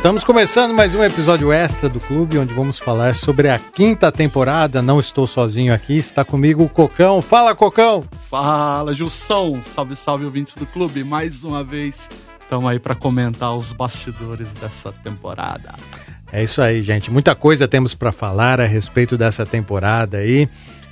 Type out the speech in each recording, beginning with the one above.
Estamos começando mais um episódio extra do clube, onde vamos falar sobre a quinta temporada. Não estou sozinho aqui, está comigo o Cocão. Fala, Cocão! Fala, Jussão! Salve, salve, ouvintes do clube. Mais uma vez, estamos aí para comentar os bastidores dessa temporada. É isso aí, gente. Muita coisa temos para falar a respeito dessa temporada aí.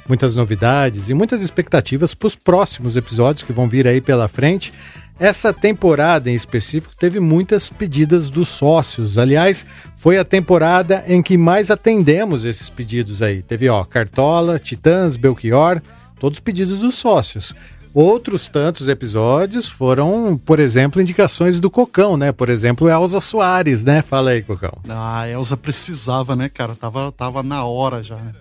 Muitas novidades e muitas expectativas para os próximos episódios que vão vir aí pela frente. Essa temporada em específico teve muitas pedidas dos sócios. Aliás, foi a temporada em que mais atendemos esses pedidos aí. Teve, ó, Cartola, Titãs, Belchior, todos pedidos dos sócios. Outros tantos episódios foram, por exemplo, indicações do Cocão, né? Por exemplo, Elza Soares, né? Fala aí, Cocão. Ah, a Elza precisava, né, cara? Tava, tava na hora já, né?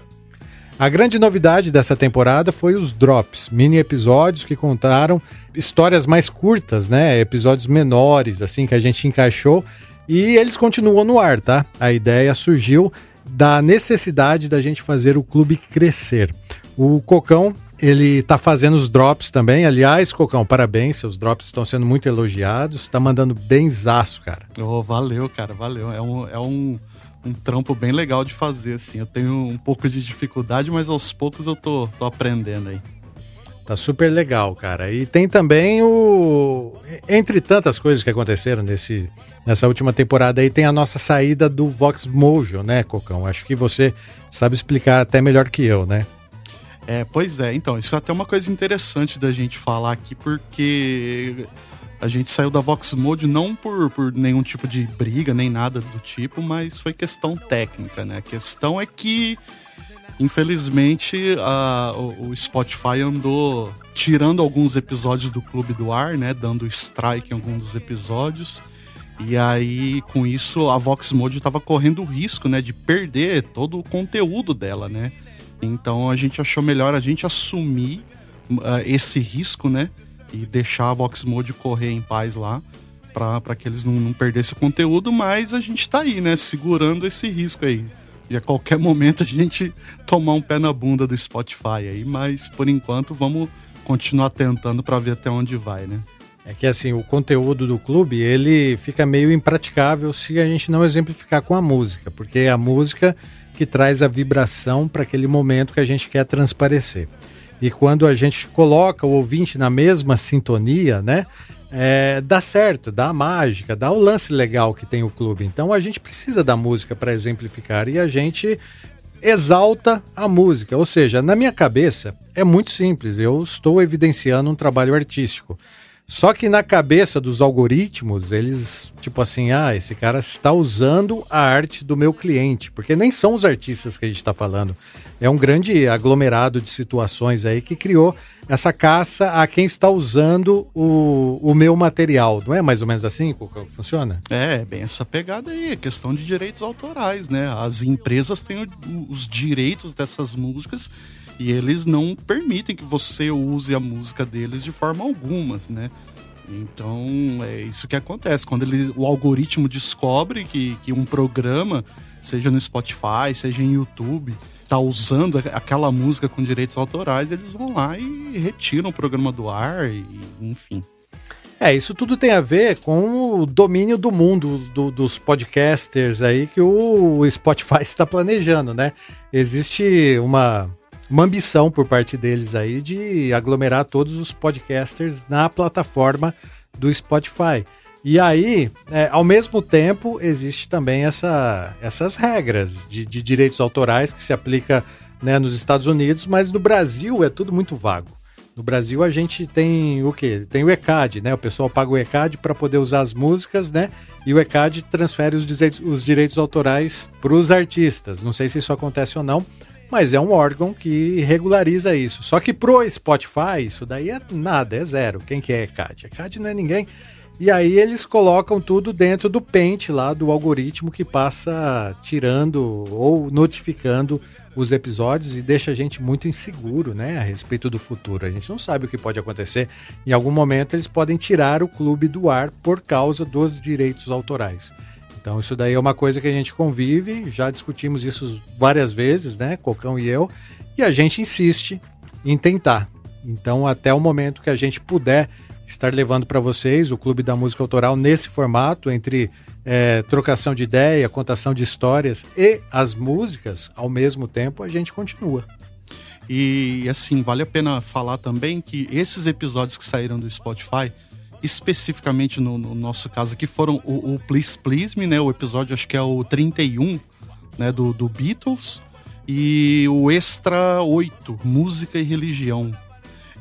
A grande novidade dessa temporada foi os drops, mini episódios que contaram histórias mais curtas, né? Episódios menores, assim, que a gente encaixou. E eles continuam no ar, tá? A ideia surgiu da necessidade da gente fazer o clube crescer. O Cocão, ele tá fazendo os drops também. Aliás, Cocão, parabéns, seus drops estão sendo muito elogiados. Tá mandando benzaço, cara. Oh, valeu, cara, valeu. É um, é um um trampo bem legal de fazer, assim. Eu tenho um pouco de dificuldade, mas aos poucos eu tô, tô aprendendo aí. Tá super legal, cara. E tem também o. Entre tantas coisas que aconteceram nesse, nessa última temporada aí, tem a nossa saída do Vox Mojo, né, Cocão? Acho que você sabe explicar até melhor que eu, né? É, pois é. Então, isso é até uma coisa interessante da gente falar aqui, porque a gente saiu da Vox Mode não por, por nenhum tipo de briga, nem nada do tipo, mas foi questão técnica, né? A questão é que, infelizmente, a, o, o Spotify andou tirando alguns episódios do Clube do Ar, né? Dando strike em alguns dos episódios. E aí, com isso, a Vox Mode estava correndo o risco, né? De perder todo o conteúdo dela, né? Então a gente achou melhor a gente assumir uh, esse risco, né? E deixar a Vox Mode correr em paz lá para que eles não, não perdessem o conteúdo, mas a gente tá aí, né, segurando esse risco aí. E a qualquer momento a gente tomar um pé na bunda do Spotify aí, mas por enquanto vamos continuar tentando para ver até onde vai, né? É que assim, o conteúdo do clube, ele fica meio impraticável se a gente não exemplificar com a música, porque é a música que traz a vibração para aquele momento que a gente quer transparecer. E quando a gente coloca o ouvinte na mesma sintonia, né? É, dá certo, dá mágica, dá o lance legal que tem o clube. Então a gente precisa da música para exemplificar e a gente exalta a música. Ou seja, na minha cabeça é muito simples, eu estou evidenciando um trabalho artístico. Só que na cabeça dos algoritmos, eles, tipo assim, ah, esse cara está usando a arte do meu cliente, porque nem são os artistas que a gente está falando. É um grande aglomerado de situações aí que criou essa caça a quem está usando o, o meu material. Não é mais ou menos assim que funciona? É, bem essa pegada aí, é questão de direitos autorais, né? As empresas têm os direitos dessas músicas e eles não permitem que você use a música deles de forma alguma, né? Então é isso que acontece. Quando ele, o algoritmo descobre que, que um programa, seja no Spotify, seja em YouTube, tá usando aquela música com direitos autorais, eles vão lá e retiram o programa do ar, e, enfim. É, isso tudo tem a ver com o domínio do mundo do, dos podcasters aí que o Spotify está planejando, né? Existe uma uma ambição por parte deles aí de aglomerar todos os podcasters na plataforma do Spotify. E aí, é, ao mesmo tempo, existe também essa, essas regras de, de direitos autorais que se aplica né, nos Estados Unidos, mas no Brasil é tudo muito vago. No Brasil a gente tem o quê? Tem o ECAD, né? O pessoal paga o ECAD para poder usar as músicas, né? E o ECAD transfere os direitos, os direitos autorais para os artistas. Não sei se isso acontece ou não, mas é um órgão que regulariza isso. Só que pro Spotify, isso daí é nada, é zero. Quem que é ECAD? ECAD não é ninguém. E aí eles colocam tudo dentro do pente lá do algoritmo que passa tirando ou notificando os episódios e deixa a gente muito inseguro, né, a respeito do futuro. A gente não sabe o que pode acontecer. Em algum momento eles podem tirar o clube do ar por causa dos direitos autorais. Então isso daí é uma coisa que a gente convive, já discutimos isso várias vezes, né, Cocão e eu, e a gente insiste em tentar. Então até o momento que a gente puder estar levando para vocês o Clube da Música Autoral nesse formato entre é, trocação de ideia, contação de histórias e as músicas, ao mesmo tempo, a gente continua. E assim, vale a pena falar também que esses episódios que saíram do Spotify, especificamente no, no nosso caso aqui, foram o, o, Please Please Me, né? O episódio acho que é o 31, né? Do, do Beatles. E o Extra 8, Música e Religião.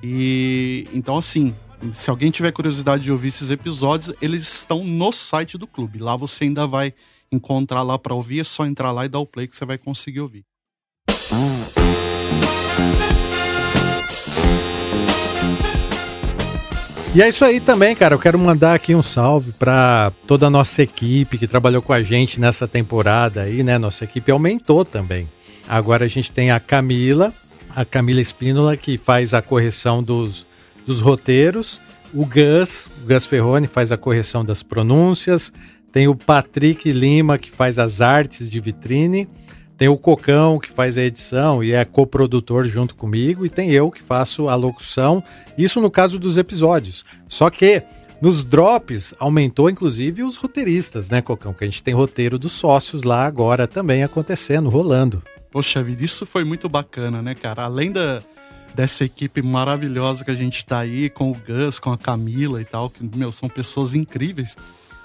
E então assim, se alguém tiver curiosidade de ouvir esses episódios, eles estão no site do clube. Lá você ainda vai encontrar lá para ouvir, é só entrar lá e dar o play que você vai conseguir ouvir. E é isso aí também, cara. Eu quero mandar aqui um salve para toda a nossa equipe que trabalhou com a gente nessa temporada aí, né? Nossa equipe aumentou também. Agora a gente tem a Camila, a Camila Espínola, que faz a correção dos dos roteiros. O Gus, o Gus Ferrone faz a correção das pronúncias. Tem o Patrick Lima, que faz as artes de vitrine. Tem o Cocão, que faz a edição e é coprodutor junto comigo. E tem eu, que faço a locução. Isso no caso dos episódios. Só que nos drops aumentou inclusive os roteiristas, né, Cocão? Que a gente tem roteiro dos sócios lá agora também acontecendo, rolando. Poxa vida, isso foi muito bacana, né, cara? Além da, dessa equipe maravilhosa que a gente tá aí, com o Gus, com a Camila e tal, que, meu, são pessoas incríveis.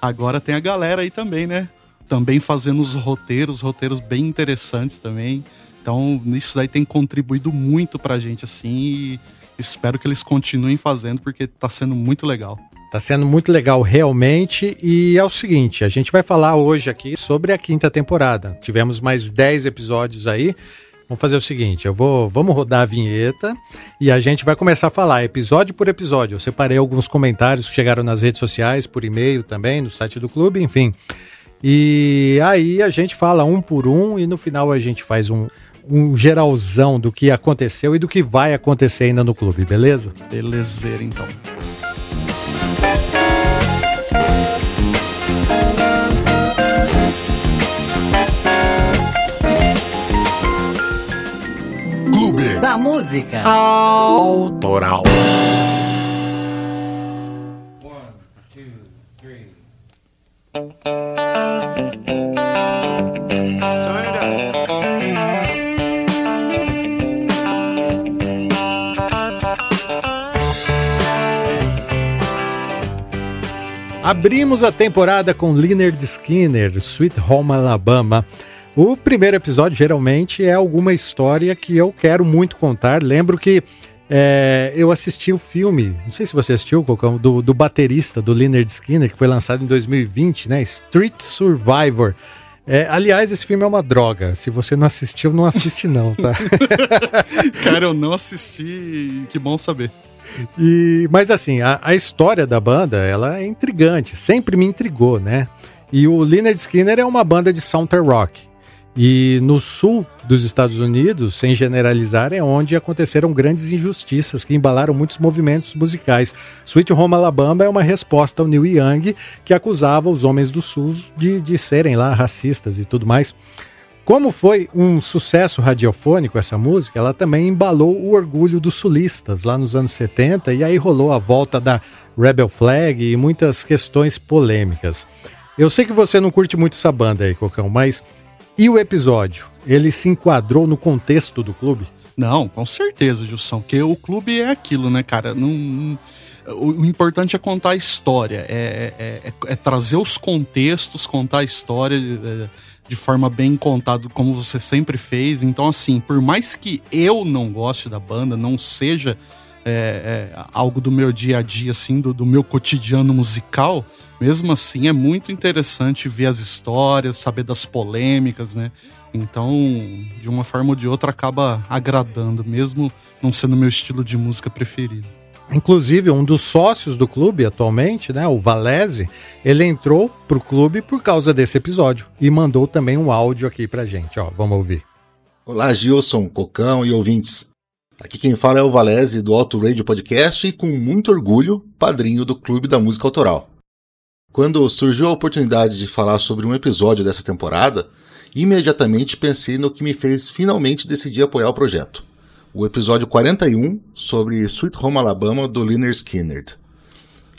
Agora tem a galera aí também, né? Também fazendo os roteiros, roteiros bem interessantes também. Então, isso daí tem contribuído muito pra gente, assim, e espero que eles continuem fazendo, porque tá sendo muito legal. Tá sendo muito legal realmente. E é o seguinte: a gente vai falar hoje aqui sobre a quinta temporada. Tivemos mais 10 episódios aí. Vamos fazer o seguinte, eu vou, vamos rodar a vinheta e a gente vai começar a falar episódio por episódio. Eu separei alguns comentários que chegaram nas redes sociais, por e-mail também, no site do clube, enfim. E aí a gente fala um por um e no final a gente faz um, um geralzão do que aconteceu e do que vai acontecer ainda no clube, beleza? Belezeira, então. da música autoral. Abrimos a temporada com Leonard Skinner, Sweet Home Alabama. O primeiro episódio geralmente é alguma história que eu quero muito contar. Lembro que é, eu assisti o filme, não sei se você assistiu, Cocão, do, do baterista do Leonard Skinner, que foi lançado em 2020, né? Street Survivor. É, aliás, esse filme é uma droga. Se você não assistiu, não assiste não, tá? Cara, eu não assisti. Que bom saber. E, mas assim, a, a história da banda, ela é intrigante. Sempre me intrigou, né? E o Leonard Skinner é uma banda de Southern Rock. E no sul dos Estados Unidos, sem generalizar, é onde aconteceram grandes injustiças que embalaram muitos movimentos musicais. Sweet Home Alabama é uma resposta ao Neil Young, que acusava os homens do sul de, de serem lá racistas e tudo mais. Como foi um sucesso radiofônico essa música, ela também embalou o orgulho dos sulistas lá nos anos 70 e aí rolou a volta da Rebel Flag e muitas questões polêmicas. Eu sei que você não curte muito essa banda aí, Cocão, mas e o episódio? Ele se enquadrou no contexto do clube? Não, com certeza, Jussão, porque o clube é aquilo, né, cara? Não o, o, importante é contar a história, é, é, é, é, trazer os contextos, contar a história é, de forma bem contada, como você sempre fez. Então, assim, por mais que eu não goste da banda, não seja é, é, algo do meu dia a dia, assim, do, do, meu cotidiano musical, mesmo assim é muito interessante ver as histórias, saber das polêmicas, né? Então, de uma forma ou de outra, acaba agradando, mesmo não sendo meu estilo de música preferido. Inclusive, um dos sócios do clube atualmente, né, o Valese, ele entrou pro clube por causa desse episódio e mandou também um áudio aqui pra gente, ó, vamos ouvir. Olá, Gilson, Cocão e ouvintes. Aqui quem fala é o Valese do Auto Radio Podcast e com muito orgulho, padrinho do Clube da Música Autoral. Quando surgiu a oportunidade de falar sobre um episódio dessa temporada, imediatamente pensei no que me fez finalmente decidir apoiar o projeto. O episódio 41 sobre Sweet Home Alabama do Lynyrd Skynyrd.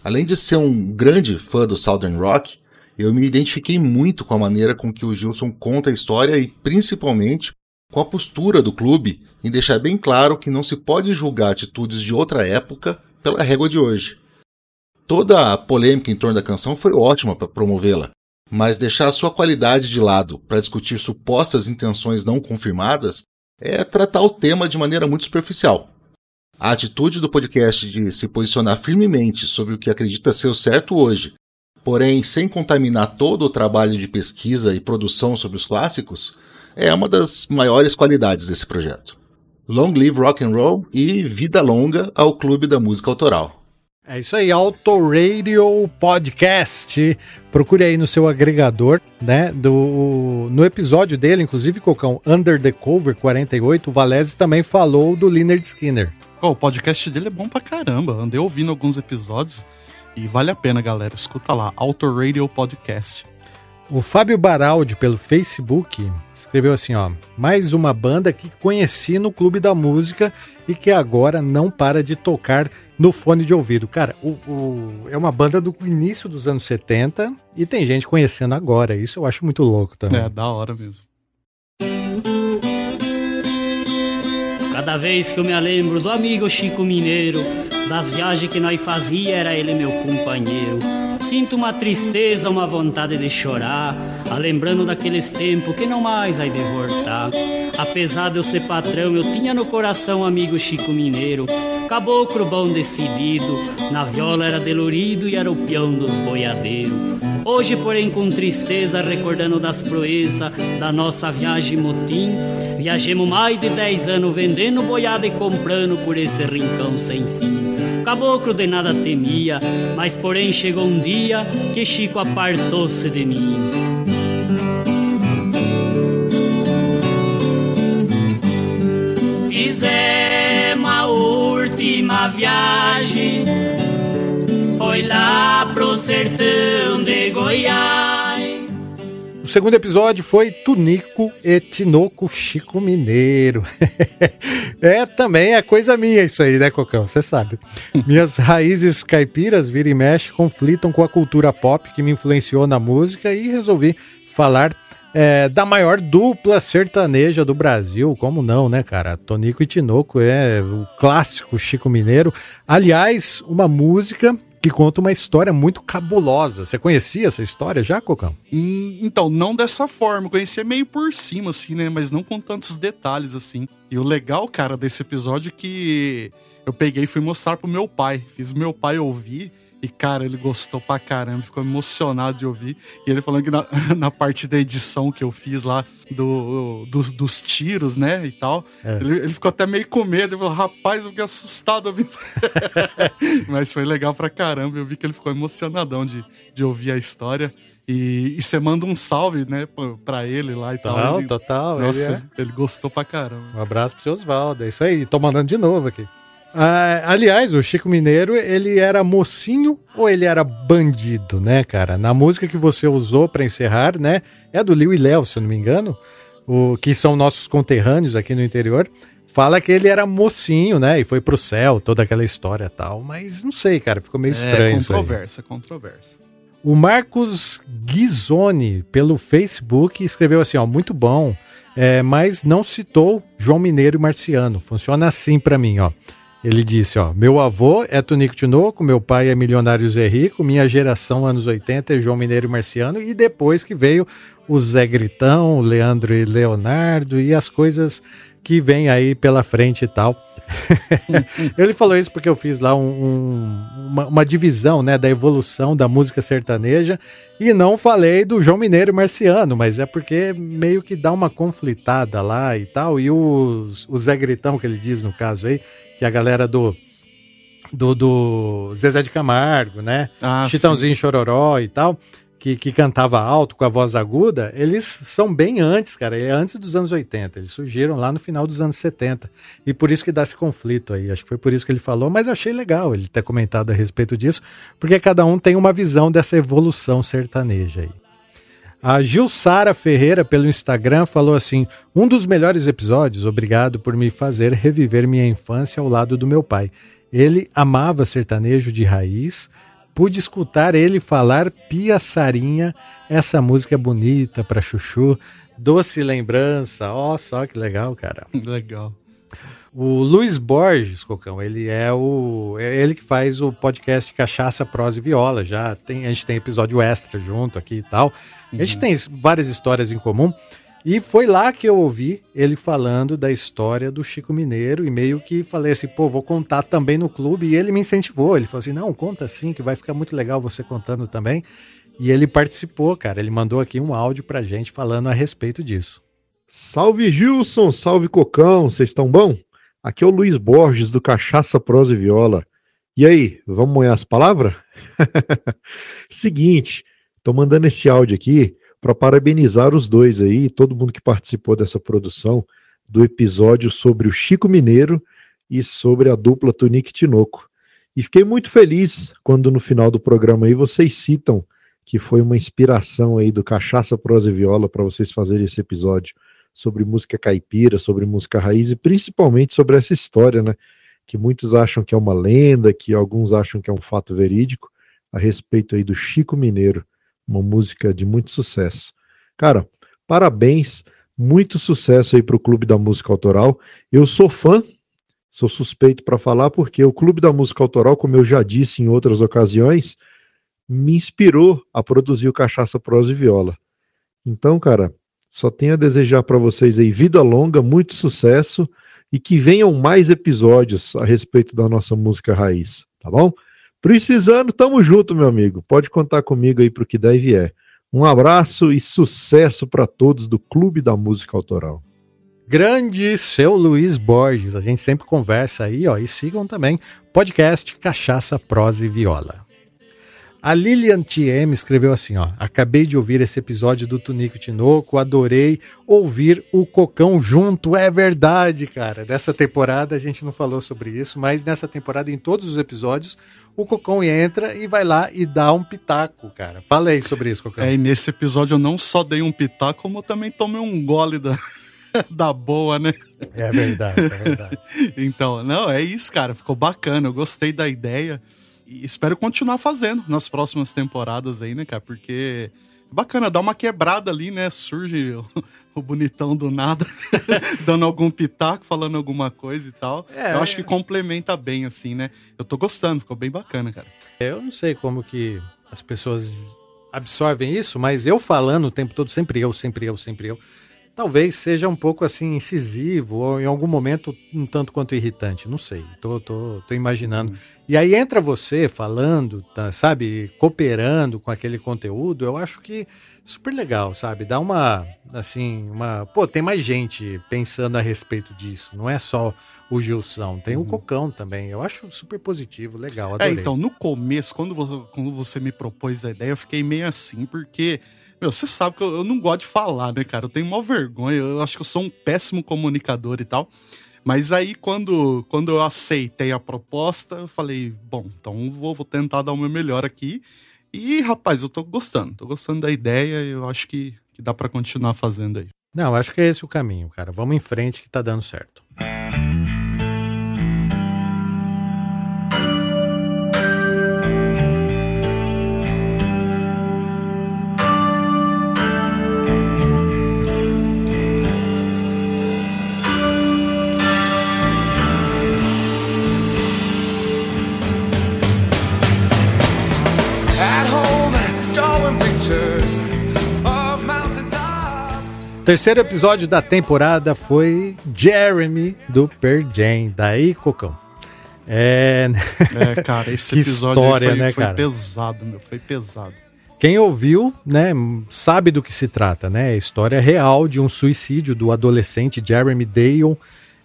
Além de ser um grande fã do Southern Rock, eu me identifiquei muito com a maneira com que o Gilson conta a história e principalmente com a postura do clube em deixar bem claro que não se pode julgar atitudes de outra época pela régua de hoje. Toda a polêmica em torno da canção foi ótima para promovê-la, mas deixar a sua qualidade de lado para discutir supostas intenções não confirmadas é tratar o tema de maneira muito superficial. A atitude do podcast de se posicionar firmemente sobre o que acredita ser o certo hoje, porém sem contaminar todo o trabalho de pesquisa e produção sobre os clássicos, é uma das maiores qualidades desse projeto. Long live rock and roll e vida longa ao Clube da Música Autoral. É isso aí, Radio Podcast. Procure aí no seu agregador, né? Do, no episódio dele, inclusive, Cocão, Under the Cover 48, o Valese também falou do Leonard Skinner. Oh, o podcast dele é bom pra caramba. Andei ouvindo alguns episódios e vale a pena, galera. Escuta lá, Radio Podcast. O Fábio Baraldi, pelo Facebook, escreveu assim, ó, mais uma banda que conheci no Clube da Música e que agora não para de tocar no fone de ouvido. Cara, o, o, é uma banda do início dos anos 70 e tem gente conhecendo agora. Isso eu acho muito louco também. É, da hora mesmo. Cada vez que eu me lembro do amigo Chico Mineiro, das viagens que nós fazia, era ele meu companheiro. Sinto uma tristeza, uma vontade de chorar, a lembrando daqueles tempos que não mais vai de voltar. Apesar de eu ser patrão, eu tinha no coração amigo Chico Mineiro, caboclo bom decidido, na viola era delorido e era o peão dos boiadeiros. Hoje, porém, com tristeza, recordando das proezas da nossa viagem motim, viajemos mais de dez anos vendendo boiada e comprando por esse rincão sem fim. Caboclo de nada temia, mas porém chegou um dia que Chico apartou-se de mim. Fizemos a última viagem, foi lá pro sertão de Goiás segundo episódio foi Tunico e Tinoco Chico Mineiro. é, também é coisa minha isso aí, né, Cocão? Você sabe. Minhas raízes caipiras, vira e mexe, conflitam com a cultura pop que me influenciou na música e resolvi falar é, da maior dupla sertaneja do Brasil, como não, né, cara? Tonico e Tinoco é o clássico Chico Mineiro. Aliás, uma música que conta uma história muito cabulosa. Você conhecia essa história já, Cocão? Hum, então, não dessa forma. conhecia meio por cima, assim, né? Mas não com tantos detalhes, assim. E o legal, cara, desse episódio é que eu peguei e fui mostrar pro meu pai. Fiz meu pai ouvir. E, cara, ele gostou pra caramba, ficou emocionado de ouvir. E ele falando que na, na parte da edição que eu fiz lá, do, do dos tiros, né, e tal, é. ele, ele, ficou até meio com medo. Ele falou, rapaz, eu fiquei assustado ouvindo isso. Mas foi legal pra caramba. Eu vi que ele ficou emocionadão de, de ouvir a história. E, e você manda um salve, né, pra ele lá e total, tal. Ele, total, Nossa, ele, é... ele gostou pra caramba. Um abraço pro seu Oswaldo. É isso aí. Tô mandando de novo aqui. Ah, aliás, o Chico Mineiro, ele era mocinho ou ele era bandido, né, cara? Na música que você usou para encerrar, né? É do Liu e Léo, se eu não me engano, o, que são nossos conterrâneos aqui no interior. Fala que ele era mocinho, né? E foi pro céu, toda aquela história tal. Mas não sei, cara, ficou meio é, estranho. É, controversa, controversa. O Marcos Ghisoni, pelo Facebook, escreveu assim: ó, muito bom, é, mas não citou João Mineiro e Marciano. Funciona assim para mim, ó. Ele disse, ó, meu avô é Tonico Tinoco, meu pai é Milionário Zé Rico, minha geração anos 80 é João Mineiro e Marciano, e depois que veio o Zé Gritão, o Leandro e Leonardo e as coisas que vem aí pela frente e tal. Ele falou isso porque eu fiz lá um, um, uma, uma, divisão né, da evolução da música sertaneja e não falei do João Mineiro e Marciano, mas é porque meio que dá uma conflitada lá e tal. E o, o Zé Gritão, que ele diz no caso aí, que é a galera do do, do Zezé de Camargo, né? Ah, Chitãozinho sim. Chororó e tal, que, que, cantava alto com a voz aguda, eles são bem antes, cara, é antes dos anos 80. Eles surgiram lá no final dos anos 70. E por isso que dá esse conflito aí. Acho que foi por isso que ele falou, mas eu achei legal ele ter comentado a respeito disso, porque cada um tem uma visão dessa evolução sertaneja aí. A Gilsara Ferreira, pelo Instagram, falou assim: Um dos melhores episódios, obrigado por me fazer reviver minha infância ao lado do meu pai. Ele amava sertanejo de raiz pude escutar ele falar Pia Sarinha, essa música é bonita para chuchu, doce lembrança, ó, oh, só que legal, cara. Legal. O Luiz Borges, Cocão, ele é o. É ele que faz o podcast Cachaça, Prosa e Viola. Já tem, a gente tem episódio extra junto aqui e tal. Uhum. A gente tem várias histórias em comum. E foi lá que eu ouvi ele falando da história do Chico Mineiro e meio que falei assim, pô, vou contar também no clube. E ele me incentivou. Ele falou assim: não, conta sim, que vai ficar muito legal você contando também. E ele participou, cara. Ele mandou aqui um áudio pra gente falando a respeito disso. Salve Gilson, salve Cocão, vocês estão bom? Aqui é o Luiz Borges do Cachaça Prosa e Viola. E aí, vamos moer as palavras? Seguinte, tô mandando esse áudio aqui para parabenizar os dois aí, todo mundo que participou dessa produção do episódio sobre o Chico Mineiro e sobre a dupla Tunique Tinoco. E fiquei muito feliz quando no final do programa aí vocês citam que foi uma inspiração aí do Cachaça, Prosa e Viola para vocês fazerem esse episódio sobre música caipira, sobre música raiz e principalmente sobre essa história, né? Que muitos acham que é uma lenda, que alguns acham que é um fato verídico, a respeito aí do Chico Mineiro uma música de muito sucesso. Cara, parabéns, muito sucesso aí para o Clube da Música Autoral. Eu sou fã, sou suspeito para falar, porque o Clube da Música Autoral, como eu já disse em outras ocasiões, me inspirou a produzir o Cachaça Prosa e Viola. Então, cara, só tenho a desejar para vocês aí vida longa, muito sucesso e que venham mais episódios a respeito da nossa música raiz, tá bom? Precisando, tamo junto, meu amigo. Pode contar comigo aí para o que der e vier. Um abraço e sucesso para todos do Clube da Música Autoral. Grande seu Luiz Borges, a gente sempre conversa aí, ó, e sigam também podcast Cachaça, Prosa e Viola. A Lilian TM escreveu assim, ó: Acabei de ouvir esse episódio do Tunico Tinoco, adorei ouvir o Cocão junto, é verdade, cara. Dessa temporada a gente não falou sobre isso, mas nessa temporada em todos os episódios o Cocão entra e vai lá e dá um pitaco, cara. Falei sobre isso, Cocão. É, e nesse episódio eu não só dei um pitaco, como eu também tomei um gole da da boa, né? É verdade, é verdade. então, não, é isso, cara. Ficou bacana. Eu gostei da ideia e espero continuar fazendo nas próximas temporadas aí, né, cara? Porque bacana, dá uma quebrada ali, né? Surge o, o bonitão do nada, dando algum pitaco, falando alguma coisa e tal. É, Eu acho que complementa bem, assim, né? Eu tô gostando, ficou bem bacana, cara. Eu não sei como que as pessoas absorvem isso, mas eu falando o tempo todo, sempre eu, sempre eu, sempre eu talvez seja um pouco assim incisivo ou em algum momento um tanto quanto irritante, não sei. Tô, tô, tô imaginando. Uhum. E aí entra você falando, tá, sabe, cooperando com aquele conteúdo, eu acho que super legal, sabe? Dá uma assim, uma, pô, tem mais gente pensando a respeito disso, não é só o Gilson, tem uhum. o Cocão também. Eu acho super positivo, legal, é, adorei. É, então, no começo, quando você, quando você me propôs a ideia, eu fiquei meio assim, porque meu, você sabe que eu, eu, não gosto de falar, né, cara? Eu tenho uma vergonha, eu acho que eu sou um péssimo comunicador e tal. Mas aí, quando, quando eu aceitei a proposta, eu falei, bom, então vou, vou tentar dar o meu melhor aqui. E, rapaz, eu tô gostando, tô gostando da ideia, eu acho que, que dá para continuar fazendo aí. Não, acho que é esse o caminho, cara. Vamos em frente que tá dando certo. Terceiro episódio da temporada foi Jeremy do Per Jam. Daí, Cocão. É, é cara, esse episódio história, foi, né, foi cara? pesado, meu, foi pesado. Quem ouviu, né, sabe do que se trata, né? História real de um suicídio do adolescente Jeremy Dale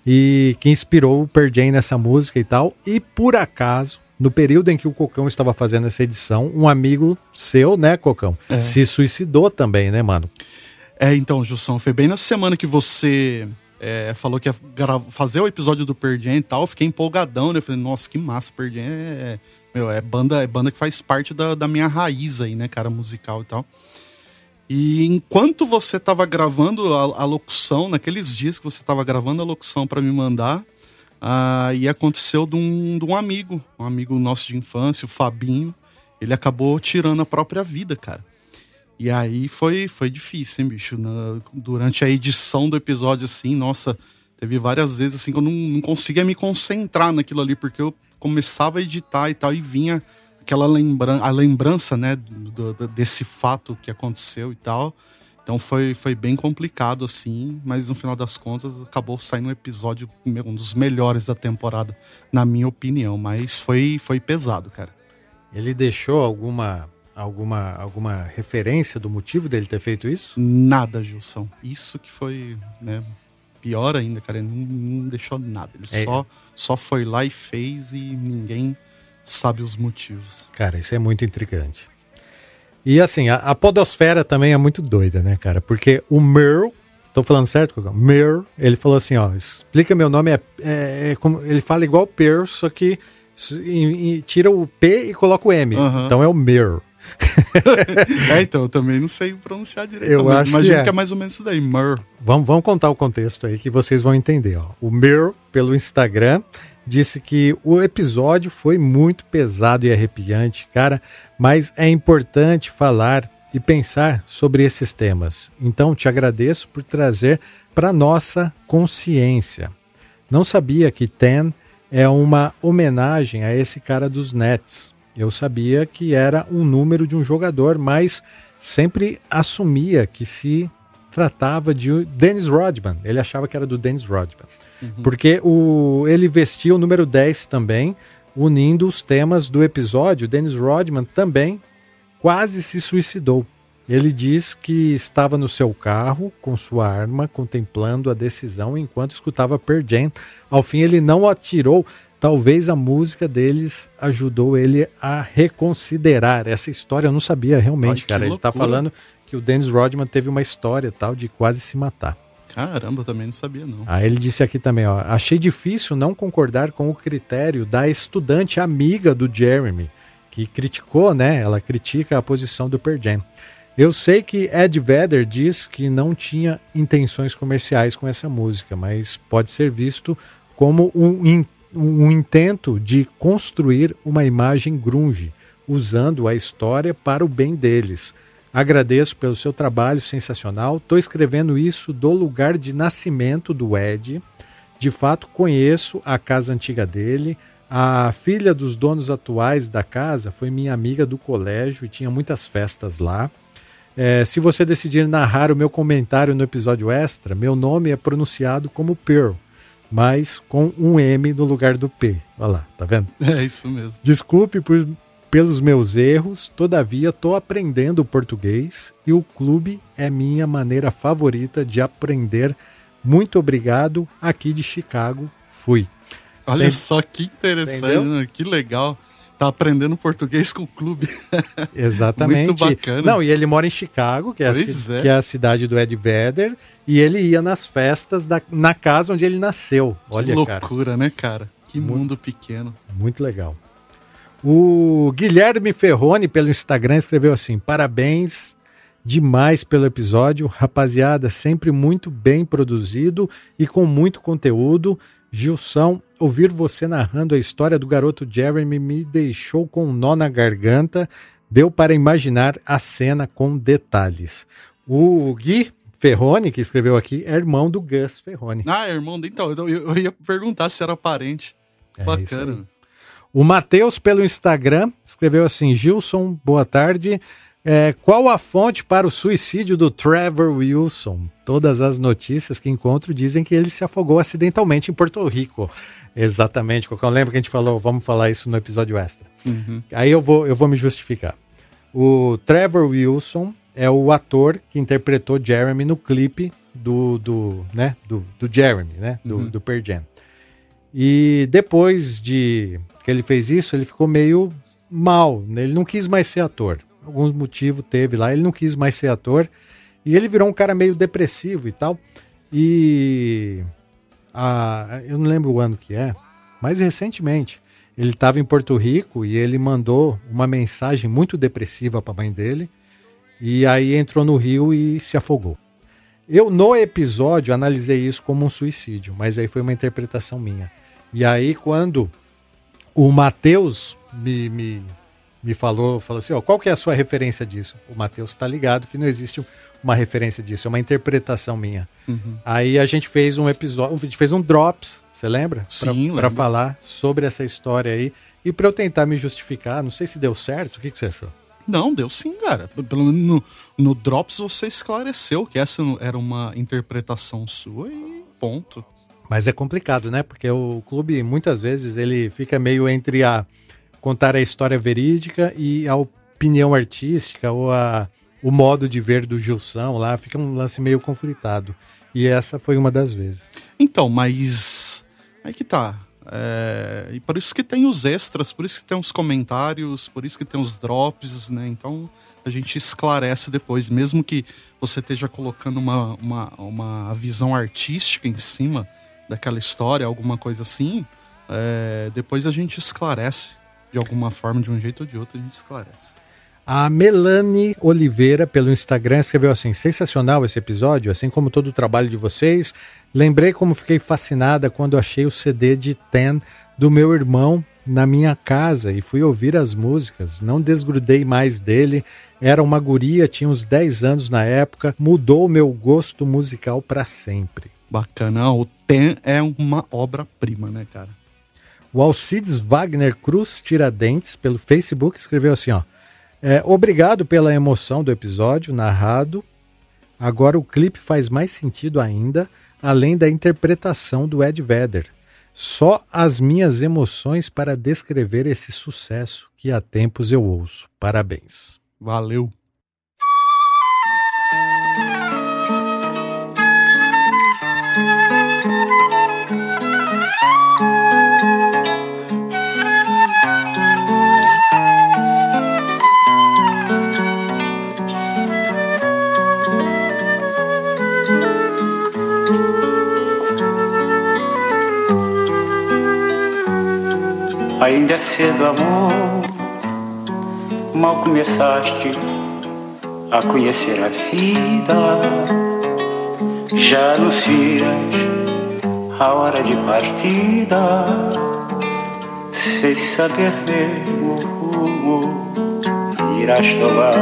e que inspirou o Per Jam nessa música e tal. E por acaso, no período em que o Cocão estava fazendo essa edição, um amigo seu, né, Cocão, É. se suicidou também, né, mano? É, então, Jussão, foi bem na semana que você é, falou que ia fazer o episódio do Pearl Jam e tal, eu fiquei empolgadão, né? Falei, nossa, que massa, Pearl Jam é, meu, é banda, é banda que faz parte da, da minha raiz aí, né, cara, musical e tal. E enquanto você tava gravando a, a locução, naqueles dias que você tava gravando a locução para me mandar, aí aconteceu de um, de um amigo, um amigo nosso de infância, o Fabinho, ele acabou tirando a própria vida, cara. E aí foi, foi difícil, hein, bicho? Na- durante a edição do episódio, assim, nossa, teve várias vezes assim que eu não, não conseguia me concentrar naquilo ali, porque eu começava a editar e tal, e vinha aquela lembrança, a lembrança, né, do- do- desse fato que aconteceu e tal. Então foi, foi bem complicado, assim, mas no final das contas acabou saindo um episódio, um dos melhores da temporada, na minha opinião. Mas foi, foi pesado, cara. Ele deixou alguma, alguma, alguma referência do motivo dele ter feito isso? Nada, Gilson. Isso que foi, né, pior ainda, cara. Ele não, não deixou nada. Ele É. só, só foi lá e fez e ninguém sabe os motivos. Cara, isso é muito intrigante. E assim, a, a podosfera também é muito doida, né, cara? Porque o Merle, tô falando certo? Merle, ele falou assim, ó, explica meu nome, é, é- é como, ele fala igual Per, só que e- e tira o P e coloca o M. Aham. Então é o Merle. é, então, eu também não sei pronunciar direito. Eu acho que imagino é. que é. mais ou menos isso daí. Mur. Vamos, vamos contar o contexto aí que vocês vão entender. Ó. O Mir, pelo Instagram, disse que o episódio foi muito pesado e arrepiante, cara, mas é importante falar e pensar sobre esses temas. Então, te agradeço por trazer para nossa consciência. Não sabia que Ten é uma homenagem a esse cara dos Nets. Eu sabia que era um número de um jogador, mas sempre assumia que se tratava de Dennis Rodman. Ele achava que era do Dennis Rodman. Porque o, ele vestia o número 10 também, unindo os temas do episódio. Dennis Rodman também quase se suicidou. Ele diz que estava no seu carro com sua arma, contemplando a decisão enquanto escutava Pearl Jam. Ao fim, ele não atirou. Talvez a música deles ajudou ele a reconsiderar essa história. Eu não sabia realmente, Ai, cara. Ele está loucura. falando que o Dennis Rodman teve uma história tal de quase se matar. Caramba, eu também não sabia, não. Aí ele disse aqui também, ó, achei difícil não concordar com o critério da estudante amiga do Jeremy, que criticou, né? Ela critica a posição do Pearl Jam. Eu sei que Ed Vedder diz que não tinha intenções comerciais com essa música, mas pode ser visto como um, um intento de construir uma imagem grunge, usando a história para o bem deles. Agradeço pelo seu trabalho sensacional. Estou escrevendo isso do lugar de nascimento do Ed. De fato, conheço a casa antiga dele. A filha dos donos atuais da casa foi minha amiga do colégio e tinha muitas festas lá. É, se você decidir narrar o meu comentário no episódio extra, meu nome é pronunciado como Pearl, mas com um M no lugar do P. Olha lá, tá vendo? É isso mesmo. Desculpe por- pelos meus erros, todavia estou aprendendo português e o clube é minha maneira favorita de aprender. Muito obrigado, aqui de Chicago. Fui. Olha Tem- só que interessante, Entendeu? né? que legal. Tá aprendendo português com o clube. Exatamente. Muito bacana. Não, e ele mora em Chicago, que é, a, Pois é. que é a cidade do Ed Vedder, e ele ia nas festas da, na casa onde ele nasceu. Olha, que cara. loucura, né, cara? Que Muito- mundo pequeno. Muito legal. O Guilherme Ferrone, pelo Instagram, escreveu assim: parabéns demais pelo episódio. Rapaziada, sempre muito bem produzido e com muito conteúdo. Gilson, ouvir você narrando a história do garoto Jeremy me deixou com um nó na garganta. Deu para imaginar a cena com detalhes. O Gui Ferrone, que escreveu aqui, é irmão do Gus Ferrone. Ah, irmão, então, eu, eu ia perguntar se era parente. É Bacana. O Matheus, pelo Instagram, escreveu assim: Gilson, boa tarde. É, qual a fonte para o suicídio do Trevor Wilson? Todas as notícias que encontro dizem que ele se afogou acidentalmente em Porto Rico. Exatamente, Cocão. Lembra que a gente falou, vamos falar isso no episódio extra. Uhum. Aí eu vou, eu vou me justificar. O Trevor Wilson é o ator que interpretou Jeremy no clipe do, do, né, do, do Jeremy, né, do, do Pearl Jam. E depois de que ele fez isso, ele ficou meio mal. Né? Ele não quis mais ser ator. Alguns motivos teve lá, ele não quis mais ser ator. E ele virou um cara meio depressivo e tal. E. A, eu não lembro o ano que é, mas recentemente. Ele estava em Porto Rico e ele mandou uma mensagem muito depressiva para a mãe dele. E aí entrou no rio e se afogou. Eu, no episódio, analisei isso como um suicídio, mas aí foi uma interpretação minha. E aí, quando o Matheus me, me, me falou, falou assim: ó, qual que é a sua referência disso? O Matheus está ligado que não existe uma referência disso, é uma interpretação minha. Uhum. Aí a gente fez um episódio, a gente fez um Drops, você lembra? Sim, Para falar sobre essa história aí. E para eu tentar me justificar, não sei se deu certo, o que, que você achou? Não, deu sim, cara. Pelo menos no, no Drops você esclareceu que essa era uma interpretação sua e ponto. Mas é complicado, né? Porque o clube, muitas vezes, ele fica meio entre a contar a história verídica e a opinião artística ou a, o modo de ver do Gilson lá. Fica um lance meio conflitado. E essa foi uma das vezes. Então, mas. Aí que tá. É, e por isso que tem os extras, por isso que tem os comentários, por isso que tem os drops, né? Então a gente esclarece depois, mesmo que você esteja colocando uma, uma, uma visão artística em cima daquela história, alguma coisa assim, é, depois a gente esclarece de alguma forma, de um jeito ou de outro, a gente esclarece. A Melanie Oliveira, pelo Instagram, escreveu assim: sensacional esse episódio, assim como todo o trabalho de vocês. Lembrei como fiquei fascinada quando achei o CD de Ten do meu irmão na minha casa e fui ouvir as músicas. Não desgrudei mais dele. Era uma guria, tinha uns 10 anos na época. Mudou o meu gosto musical para sempre. Bacana. O Ten é uma obra-prima, né, cara? O Alcides Wagner Cruz Tiradentes, pelo Facebook, escreveu assim: ó. É, obrigado pela emoção do episódio narrado. Agora o clipe faz mais sentido ainda, além da interpretação do Ed Vedder. Só as minhas emoções para descrever esse sucesso que há tempos eu ouço. Parabéns. Valeu. Ainda é cedo, amor, mal começaste a conhecer a vida. Já no fias a hora de partida, sem saber mesmo rumo irás tomar.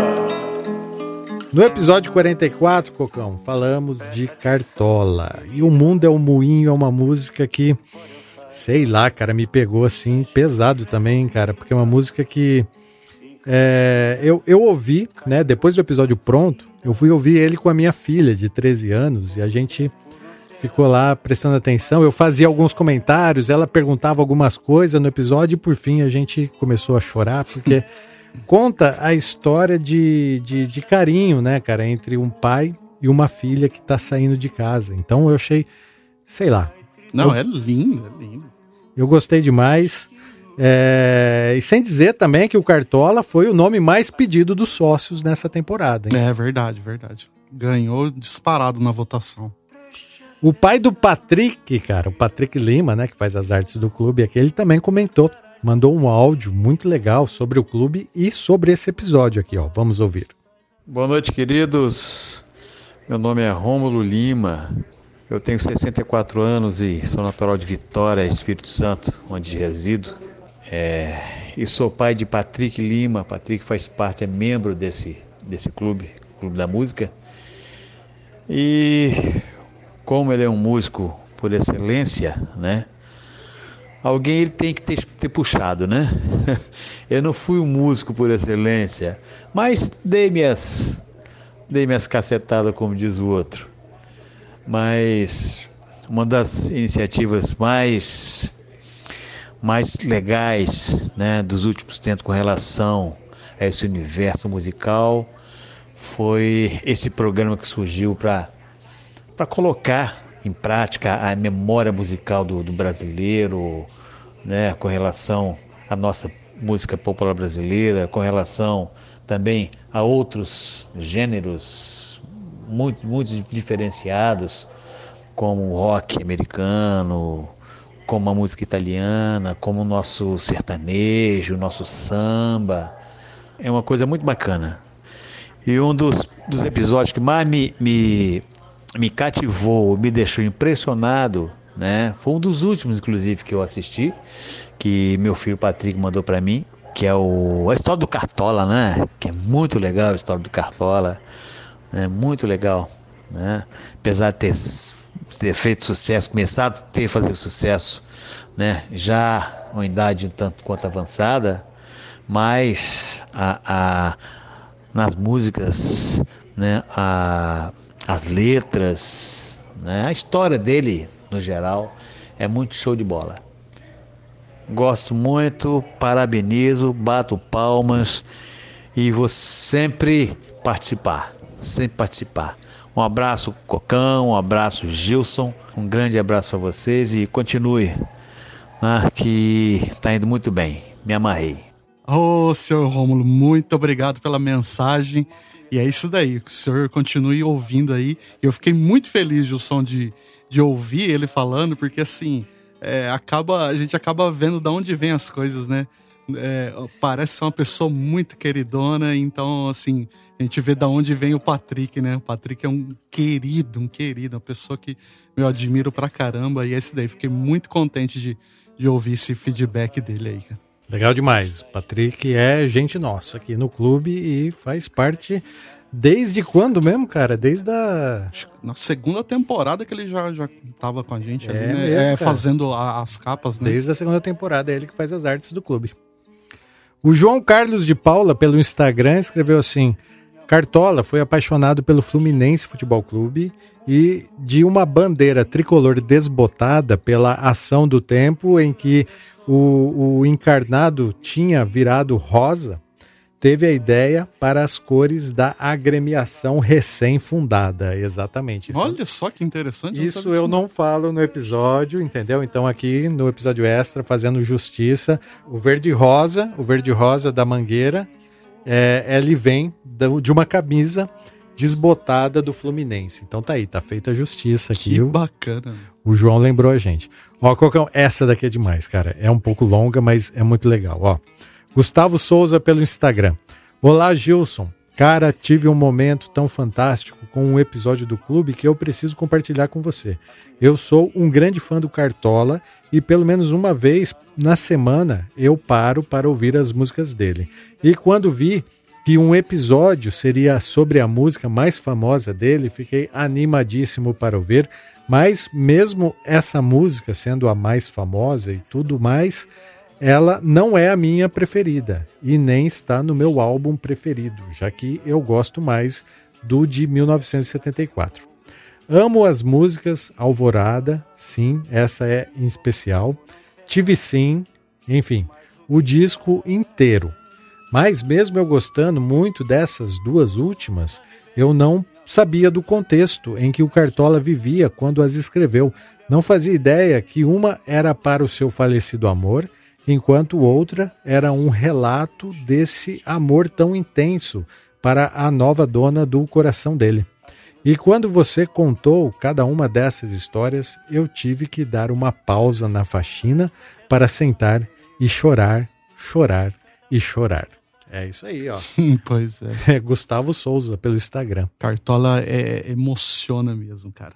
No episódio 44, Cocão, falamos de Cartola. E O Mundo é um Moinho é uma música que sei lá, cara, me pegou assim pesado também, cara, porque é uma música que é, eu, eu ouvi, né, depois do episódio pronto, eu fui ouvir ele com a minha filha de 13 anos e a gente ficou lá prestando atenção. Eu fazia alguns comentários, ela perguntava algumas coisas no episódio e por fim a gente começou a chorar, porque conta a história de, de, de carinho, né, cara, entre um pai e uma filha que tá saindo de casa. Então eu achei, sei lá. Não, eu, é lindo, é lindo. Eu gostei demais. É, e sem dizer também que o Cartola foi o nome mais pedido dos sócios nessa temporada. Hein? É verdade, verdade. Ganhou disparado na votação. O pai do Patrick, cara, o Patrick Lima, né, que faz as artes do clube aqui, ele também comentou, mandou um áudio muito legal sobre o clube e sobre esse episódio aqui, ó. Vamos ouvir. Boa noite, queridos. Meu nome é Rômulo Lima. Eu tenho 64 anos e sou natural de Vitória, Espírito Santo, onde resido. É, e sou pai de Patrick Lima. Patrick faz parte, é membro desse, desse clube, Clube da Música. E como ele é um músico por excelência, né? Alguém ele tem que ter, ter puxado, né? Eu não fui um músico por excelência, mas dei minhas, dei minhas cacetadas, como diz o outro mas uma das iniciativas mais mais legais né, dos últimos tempos com relação a esse universo musical foi esse programa que surgiu para colocar em prática a memória musical do, do brasileiro, né, com relação a nossa música popular brasileira, com relação também a outros gêneros muito, muito diferenciados, como o rock americano, como a música italiana, como o nosso sertanejo, o nosso samba. É uma coisa muito bacana. E um dos, dos episódios que mais me, me, me cativou, me deixou impressionado, né? Foi um dos últimos, inclusive, que eu assisti, que meu filho Patrick mandou para mim, que é o, a história do Cartola, né? Que é muito legal a história do Cartola, né? Muito legal, né? Apesar de ter, ter feito sucesso, começado a ter fazer sucesso, né? Já uma idade um tanto quanto avançada, mas a, a nas músicas, né, a, as letras, né, a história dele no geral é muito show de bola. Gosto muito, parabenizo, bato palmas e vou sempre participar, sempre participar. Um abraço Cocão, um abraço Gilson, um grande abraço para vocês e continue, né, que está indo muito bem. Me amarrei. Ô, oh, senhor Rômulo, muito obrigado pela mensagem. E é isso daí, que o senhor continue ouvindo aí. Eu fiquei muito feliz, Gilson, de, de ouvir ele falando, porque assim, é, acaba, a gente acaba vendo de onde vem as coisas, né? É, parece ser uma pessoa muito queridona, então, assim, a gente vê de onde vem o Patrick, né? O Patrick é um querido, um querido, uma pessoa que eu admiro pra caramba. E é isso daí, fiquei muito contente de, de ouvir esse feedback dele aí, cara. Legal demais. Patrick é gente nossa aqui no clube e faz parte desde quando mesmo, cara? Desde a. Na segunda temporada que ele já, já tava com a gente é ali, né? Mesmo, é, fazendo a, as capas, né? Desde a segunda temporada é ele que faz as artes do clube. O João Carlos de Paula, pelo Instagram, escreveu assim: Cartola foi apaixonado pelo Fluminense Futebol Clube e de uma bandeira tricolor desbotada pela ação do tempo em que o, o encarnado tinha virado rosa, teve a ideia para as cores da agremiação recém-fundada. Exatamente. Isso. Olha só que interessante. Isso eu não falo no episódio, entendeu? Então aqui no episódio extra, fazendo justiça, o verde-rosa, o verde-rosa da mangueira, é, ele vem de uma camisa desbotada do Fluminense. Então tá aí, tá feita a justiça aqui. Que bacana. O João lembrou a gente. Ó, Cocão, essa daqui é demais, cara. É um pouco longa, mas é muito legal. Ó, Gustavo Souza pelo Instagram. Olá, Gilson. Cara, tive um momento tão fantástico com um episódio do clube que eu preciso compartilhar com você. Eu sou um grande fã do Cartola e pelo menos uma vez na semana eu paro para ouvir as músicas dele. E quando vi que um episódio seria sobre a música mais famosa dele, fiquei animadíssimo para ouvir. Mas mesmo essa música sendo a mais famosa e tudo mais, ela não é a minha preferida e nem está no meu álbum preferido, já que eu gosto mais do de 1974. Amo as músicas Alvorada, sim, essa é em especial. Tive sim, enfim, o disco inteiro. Mas mesmo eu gostando muito dessas duas últimas, eu não sabia do contexto em que o Cartola vivia quando as escreveu. Não fazia ideia que uma era para o seu falecido amor enquanto outra era um relato desse amor tão intenso para a nova dona do coração dele. E quando você contou cada uma dessas histórias, eu tive que dar uma pausa na faxina para sentar e chorar, chorar e chorar. É isso aí, ó. pois é. é. Gustavo Souza pelo Instagram. Cartola é, emociona mesmo, cara.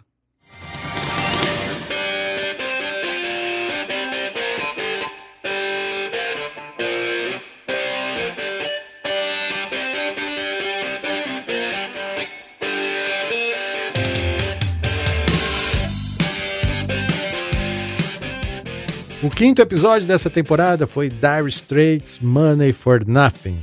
O quinto episódio dessa temporada foi Dire Straits Money for Nothing.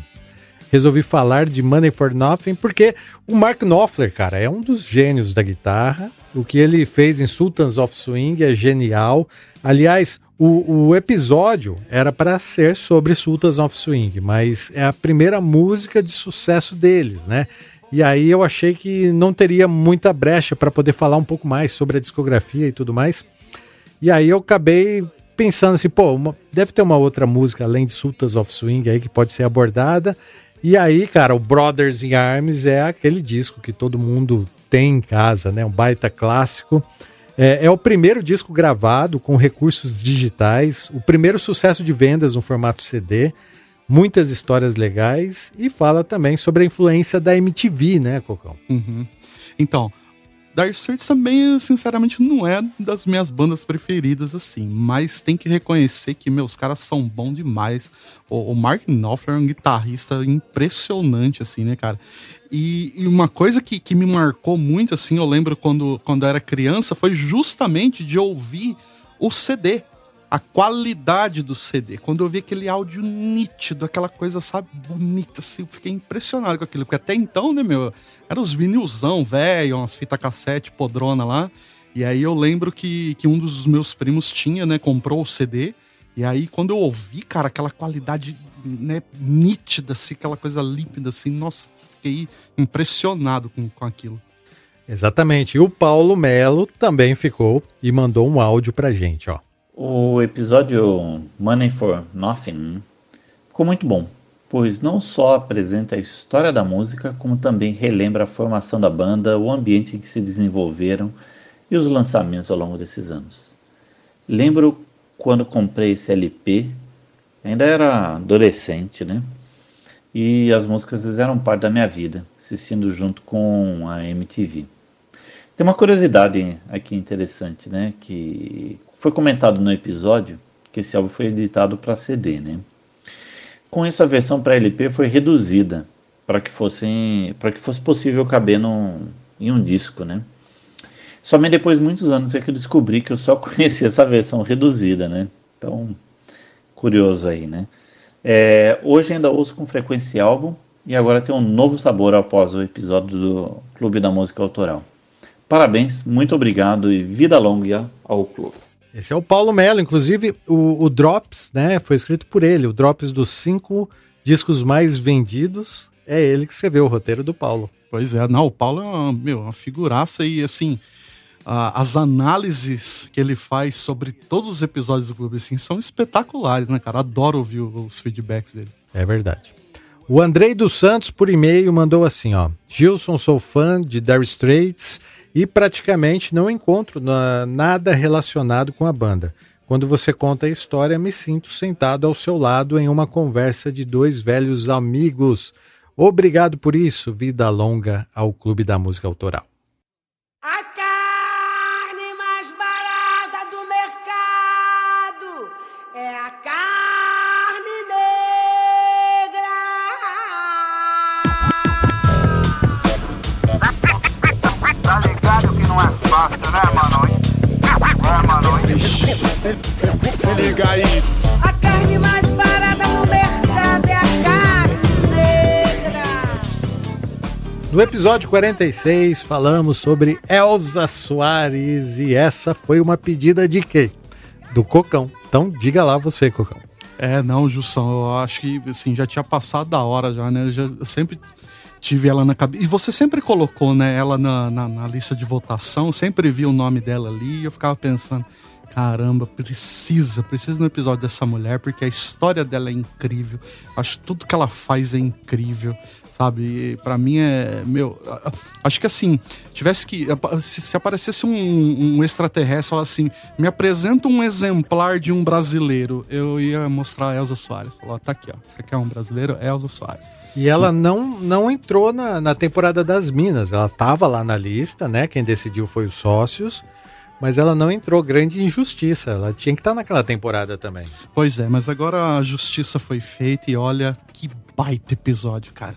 Resolvi falar de Money for Nothing porque o Mark Knopfler, cara, é um dos gênios da guitarra. O que ele fez em Sultans of Swing é genial. Aliás, o, o episódio era para ser sobre Sultans of Swing, mas é a primeira música de sucesso deles, né? E aí eu achei que não teria muita brecha para poder falar um pouco mais sobre a discografia e tudo mais. E aí eu acabei pensando assim, pô, uma, deve ter uma outra música além de Sultans of Swing aí que pode ser abordada. E aí, cara, o Brothers in Arms é aquele disco que todo mundo tem em casa, né? Um baita clássico. É, é, o primeiro disco gravado com recursos digitais, o primeiro sucesso de vendas no formato CD, muitas histórias legais e fala também sobre a influência da MTV, né, Cocão? Uhum. Então, Dire Straits também, sinceramente, não é das minhas bandas preferidas, assim. Mas tem que reconhecer que meus caras são bons demais. O, o Mark Knopfler é um guitarrista impressionante, assim, né, cara? E, e, uma coisa que, que me marcou muito, assim, eu lembro quando, quando eu era criança, foi justamente de ouvir o CD a qualidade do CD. Quando eu vi aquele áudio nítido, aquela coisa, sabe, bonita, assim, eu fiquei impressionado com aquilo. Porque até então, né, meu, eram os vinilzão velho, umas fita cassete podrona lá. E aí eu lembro que, que um dos meus primos tinha, né, comprou o CD. E aí quando eu ouvi, cara, aquela qualidade, né, nítida, assim, aquela coisa límpida, assim, nossa, fiquei impressionado com, com aquilo. Exatamente. E o Paulo Melo também ficou e mandou um áudio pra gente, ó. O episódio Money for Nothing ficou muito bom, pois não só apresenta a história da música, como também relembra a formação da banda, o ambiente em que se desenvolveram e os lançamentos ao longo desses anos. Lembro quando comprei esse LP, ainda era adolescente, né? E as músicas fizeram parte da minha vida, assistindo junto com a MTV. Tem uma curiosidade aqui interessante, né? Que foi comentado no episódio que esse álbum foi editado para CD, né? Com isso a versão para LP foi reduzida para que fosse para que fosse possível caber num, em um disco, né? Somente depois de muitos anos é que eu descobri que eu só conhecia essa versão reduzida, né? Então, curioso aí, né? É, hoje ainda ouço com frequência álbum e agora tem um novo sabor após o episódio do Clube da Música Autoral. Parabéns, muito obrigado e vida longa ao clube. Esse é o Paulo Melo, inclusive o, o, Drops, né? Foi escrito por ele. O Drops dos cinco discos mais vendidos é ele que escreveu o roteiro do Paulo. Pois é, não, o Paulo é uma, meu, uma figuraça e assim. as análises que ele faz sobre todos os episódios do Clube assim, são espetaculares, né, cara? Adoro ouvir os feedbacks dele. É verdade. O Andrei dos Santos, por e-mail, mandou assim: ó. Gilson, sou fã de Dire Straits e praticamente não encontro na, nada relacionado com a banda. Quando você conta a história, me sinto sentado ao seu lado em uma conversa de dois velhos amigos. Obrigado por isso. Vida longa ao Clube da Música Autoral. Se liga aí. A carne mais barata no mercado é a carne negra. No episódio 46, falamos sobre Elza Soares e essa foi uma pedida de quem? Do Cocão. Então, diga lá você, Cocão. É, não, Jussão, eu acho que assim, já tinha passado da hora já, né? Eu já eu sempre tive ela na cabeça. E você sempre colocou né, ela na, na, na, lista de votação, sempre vi o nome dela ali e eu ficava pensando: caramba, precisa, precisa no episódio dessa mulher, porque a história dela é incrível. Acho que tudo que ela faz é incrível sabe? Para mim é, meu, acho que assim, tivesse que, se, se aparecesse um, um extraterrestre falar assim, me apresenta um exemplar de um brasileiro, eu ia mostrar a Elza Soares. Falar, tá aqui, ó, você quer um brasileiro? Elza Soares. E ela não, não entrou na, na temporada das Minas, ela tava lá na lista, né? Quem decidiu foi os sócios mas ela não entrou. Grande injustiça. Ela tinha que estar naquela temporada também. Pois é, mas agora a justiça foi feita e olha que baita episódio, cara.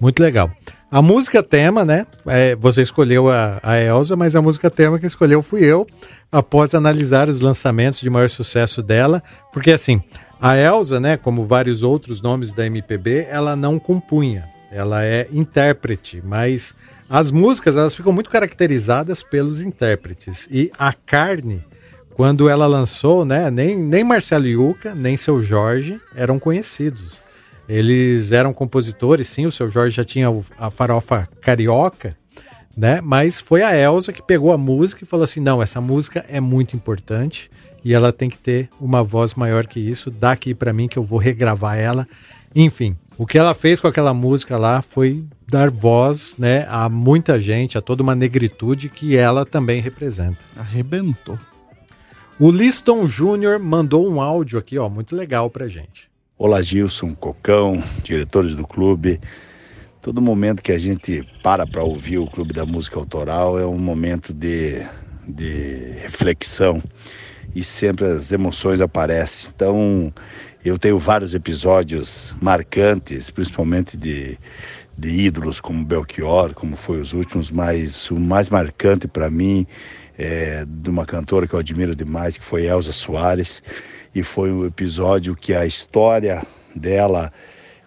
Muito legal. A música tema, né? É, você escolheu a, a Elsa, mas a música tema que escolheu fui eu, após analisar os lançamentos de maior sucesso dela. Porque assim, a Elsa, né, como vários outros nomes da MPB, ela não compunha. Ela é intérprete, mas as músicas elas ficam muito caracterizadas pelos intérpretes. E a Carne, quando ela lançou, né, nem, nem Marcelo Yuca, nem seu Jorge eram conhecidos. Eles eram compositores, sim, o seu Jorge já tinha a farofa carioca, né? Mas foi a Elsa que pegou a música e falou assim: não, essa música é muito importante e ela tem que ter uma voz maior que isso. Dá aqui para mim que eu vou regravar ela. Enfim, o que ela fez com aquela música lá foi dar voz, né, a muita gente, a toda uma negritude que ela também representa. Arrebentou. O Liston Júnior mandou um áudio aqui, ó, muito legal pra gente. Olá, Gilson, Cocão, diretores do clube. Todo momento que a gente para para ouvir o Clube da Música Autoral é um momento de, de reflexão e sempre as emoções aparecem. Então, eu tenho vários episódios marcantes, principalmente de, de ídolos como Belchior, como foi os últimos, mas o mais marcante para mim é de uma cantora que eu admiro demais, que foi Elza Soares, e foi um episódio que a história dela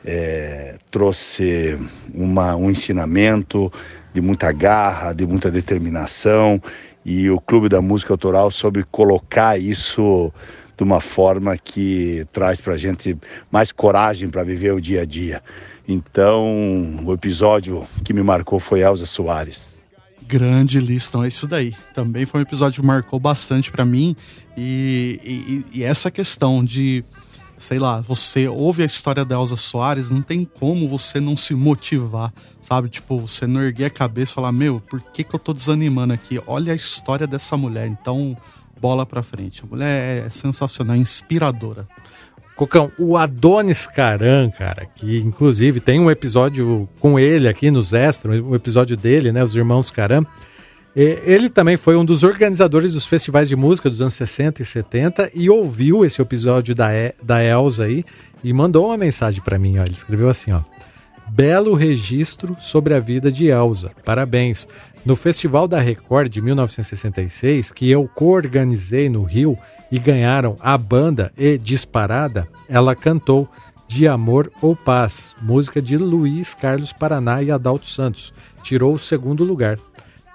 é, trouxe uma, um ensinamento de muita garra, de muita determinação, e o Clube da Música Autoral soube colocar isso de uma forma que traz para a gente mais coragem para viver o dia a dia. Então, o episódio que me marcou foi Elza Soares. Grande Liston, é isso daí. Também foi um episódio que marcou bastante para mim. E, e, e, essa questão de, sei lá, você ouve a história da Elza Soares, não tem como você não se motivar, sabe? Tipo, você não erguer a cabeça e falar: Meu, por que, que eu tô desanimando aqui? Olha a história dessa mulher. Então, bola pra frente. A mulher é sensacional, inspiradora. Cocão, o Adonis Caran, cara, que inclusive tem um episódio com ele aqui nos Extra, um episódio dele, né, os irmãos Caran. Ele também foi um dos organizadores dos festivais de música dos anos 60 e 70 e ouviu esse episódio da, da Elsa aí e mandou uma mensagem para mim, ó. Ele escreveu assim, ó: Belo registro sobre a vida de Elsa. Parabéns. No Festival da Record de 1966, que eu co-organizei no Rio, e ganharam a banda e Disparada, ela cantou De Amor ou Paz, música de Luiz Carlos Paraná e Adalto Santos. Tirou o segundo lugar.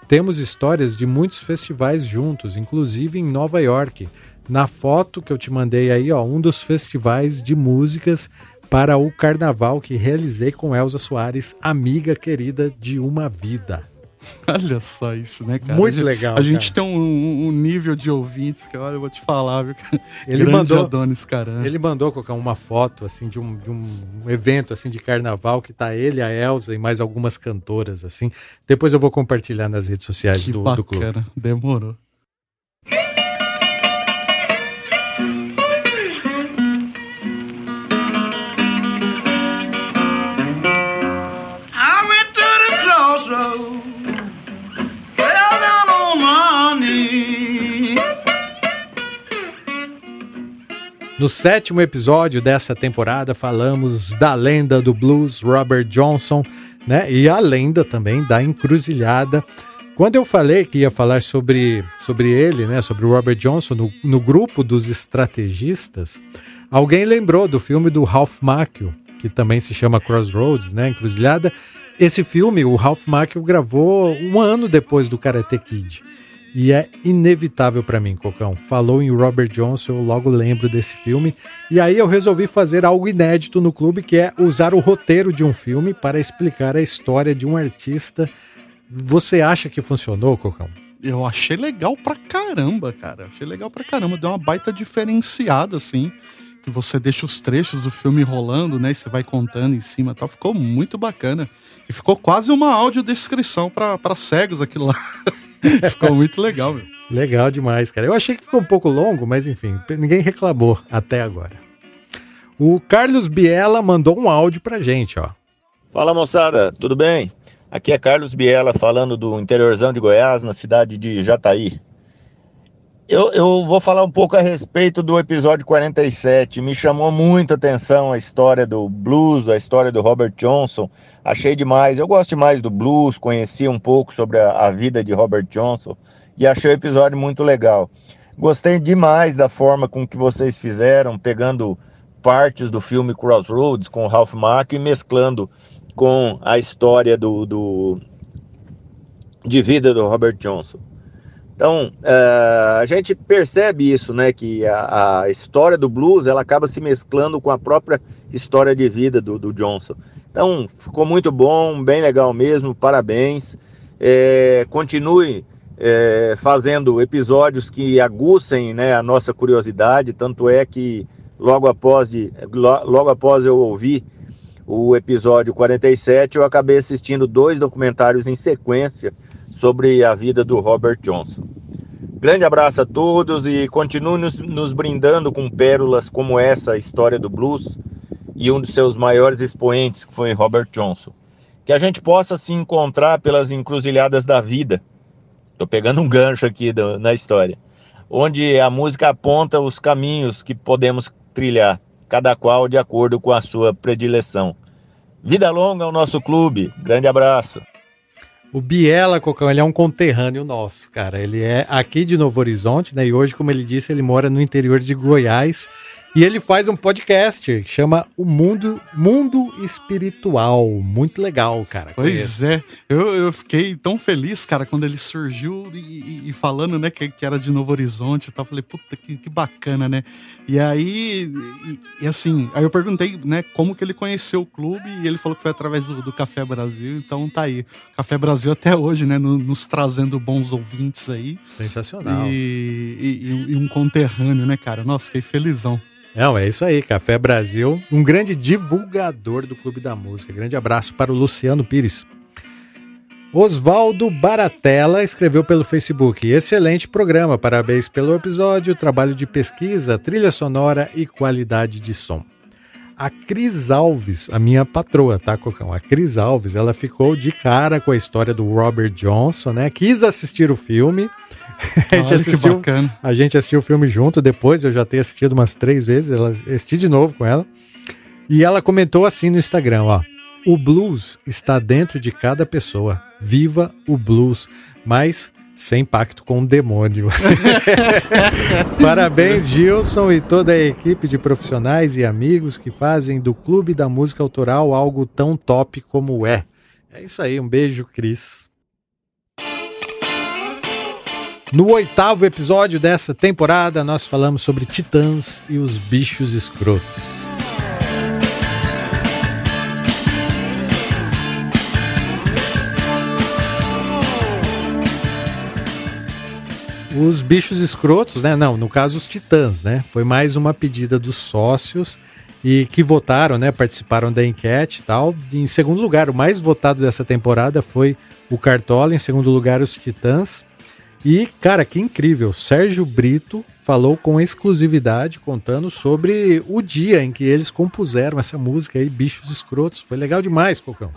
Temos histórias de muitos festivais juntos, inclusive em Nova York. Na foto que eu te mandei aí, ó, um dos festivais de músicas para o carnaval que realizei com Elza Soares, amiga querida de uma vida. Olha só isso, né, cara? Muito legal. A gente tem um, um, nível de ouvintes que, olha, eu vou te falar, viu? Ele Grande mandou, Adonis, cara. Ele mandou colocar uma foto, assim, de um, de um evento, assim, de carnaval, que tá ele, a Elsa e mais algumas cantoras, assim. Depois eu vou compartilhar nas redes sociais que do, bacana. do clube. Demorou. No sétimo episódio dessa temporada, falamos da lenda do blues Robert Johnson, né? E a lenda também da encruzilhada. Quando eu falei que ia falar sobre, sobre ele, né, sobre o Robert Johnson, no, no grupo dos estrategistas, alguém lembrou do filme do Ralph Macchio, que também se chama Crossroads, né, Encruzilhada. Esse filme, o Ralph Macchio gravou um ano depois do Karate Kid. E é inevitável para mim, Cocão. Falou em Robert Johnson, eu logo lembro desse filme. E aí eu resolvi fazer algo inédito no clube, que é usar o roteiro de um filme para explicar a história de um artista. Você acha que funcionou, Cocão? Eu achei legal pra caramba, cara. Achei legal pra caramba. Deu uma baita diferenciada, assim. Que você deixa os trechos do filme rolando, né? E você vai contando em cima e tal. Ficou muito bacana. E ficou quase uma audiodescrição para cegos aquilo lá. ficou muito legal, meu. Legal demais, cara. Eu achei que ficou um pouco longo, mas enfim, ninguém reclamou até agora. O Carlos Biela mandou um áudio pra gente, ó. Fala moçada, tudo bem? Aqui é Carlos Biela falando do interiorzão de Goiás, na cidade de Jataí. Eu, eu vou falar um pouco a respeito do episódio 47. Me chamou muito a atenção a história do blues, a história do Robert Johnson. Achei demais. Eu gosto demais do blues, conheci um pouco sobre a, a vida de Robert Johnson e achei o episódio muito legal. Gostei demais da forma com que vocês fizeram, pegando partes do filme Crossroads com Ralph Macchio e mesclando com a história do, do de vida do Robert Johnson. Então, uh, a gente percebe isso, né? Que a, a, história do blues ela acaba se mesclando com a própria história de vida do, do Johnson. Então, ficou muito bom, bem legal mesmo, parabéns. É, continue é, fazendo episódios que aguçem né, a nossa curiosidade. Tanto é que logo após, de, logo após eu ouvir o episódio 47, eu acabei assistindo dois documentários em sequência sobre a vida do Robert Johnson. Grande abraço a todos e continue nos, nos brindando com pérolas como essa história do blues e um dos seus maiores expoentes, que foi Robert Johnson. Que a gente possa se encontrar pelas encruzilhadas da vida. Estou pegando um gancho aqui do, na história. Onde a música aponta os caminhos que podemos trilhar, cada qual de acordo com a sua predileção. Vida longa ao nosso clube. Grande abraço. O Biela Cocão, ele é um conterrâneo nosso, cara. Ele é aqui de Novo Horizonte, né? E hoje, como ele disse, ele mora no interior de Goiás. E ele faz um podcast que chama O Mundo Mundo Espiritual. Muito legal, cara. Pois é. Eu, eu fiquei tão feliz, cara, quando ele surgiu e, e falando, né, que, que, era de Novo Horizonte e tal. Falei, puta, que, que bacana, né? E aí, e, e, assim, aí eu perguntei, né, como que ele conheceu o clube e ele falou que foi através do, do Café Brasil. Então tá aí. Café Brasil até hoje, né, no, nos trazendo bons ouvintes aí. Sensacional. E, e um conterrâneo, né, cara? Nossa, fiquei felizão. Não, é isso aí, Café Brasil, um grande divulgador do Clube da Música. Grande abraço para o Luciano Pires. Oswaldo Baratella escreveu pelo Facebook: Excelente programa, parabéns pelo episódio, trabalho de pesquisa, trilha sonora e qualidade de som. A Cris Alves, a minha patroa, tá, Cocão? A Cris Alves, ela ficou de cara com a história do Robert Johnson, né? Quis assistir o filme a, gente assistiu, a gente assistiu o filme junto, depois eu já tenho assistido umas três vezes, ela assisti de novo com ela. E ela comentou assim no Instagram, ó. O blues está dentro de cada pessoa. Viva o blues, mas sem pacto com o demônio. Parabéns, Gilson e toda a equipe de profissionais e amigos que fazem do Clube da Música Autoral algo tão top como é. É isso aí, um beijo, Cris. No oitavo episódio dessa temporada, nós falamos sobre titãs e os bichos escrotos. Os bichos escrotos, né? Não, no caso os titãs, né? Foi mais uma pedida dos sócios e que votaram, né? Participaram da enquete e tal. Em segundo lugar, o mais votado dessa temporada foi o Cartola. Em segundo lugar, os Titãs. E, cara, que incrível. Sérgio Brito falou com exclusividade, contando sobre o dia em que eles compuseram essa música aí, Bichos Escrotos. Foi legal demais, Cocão.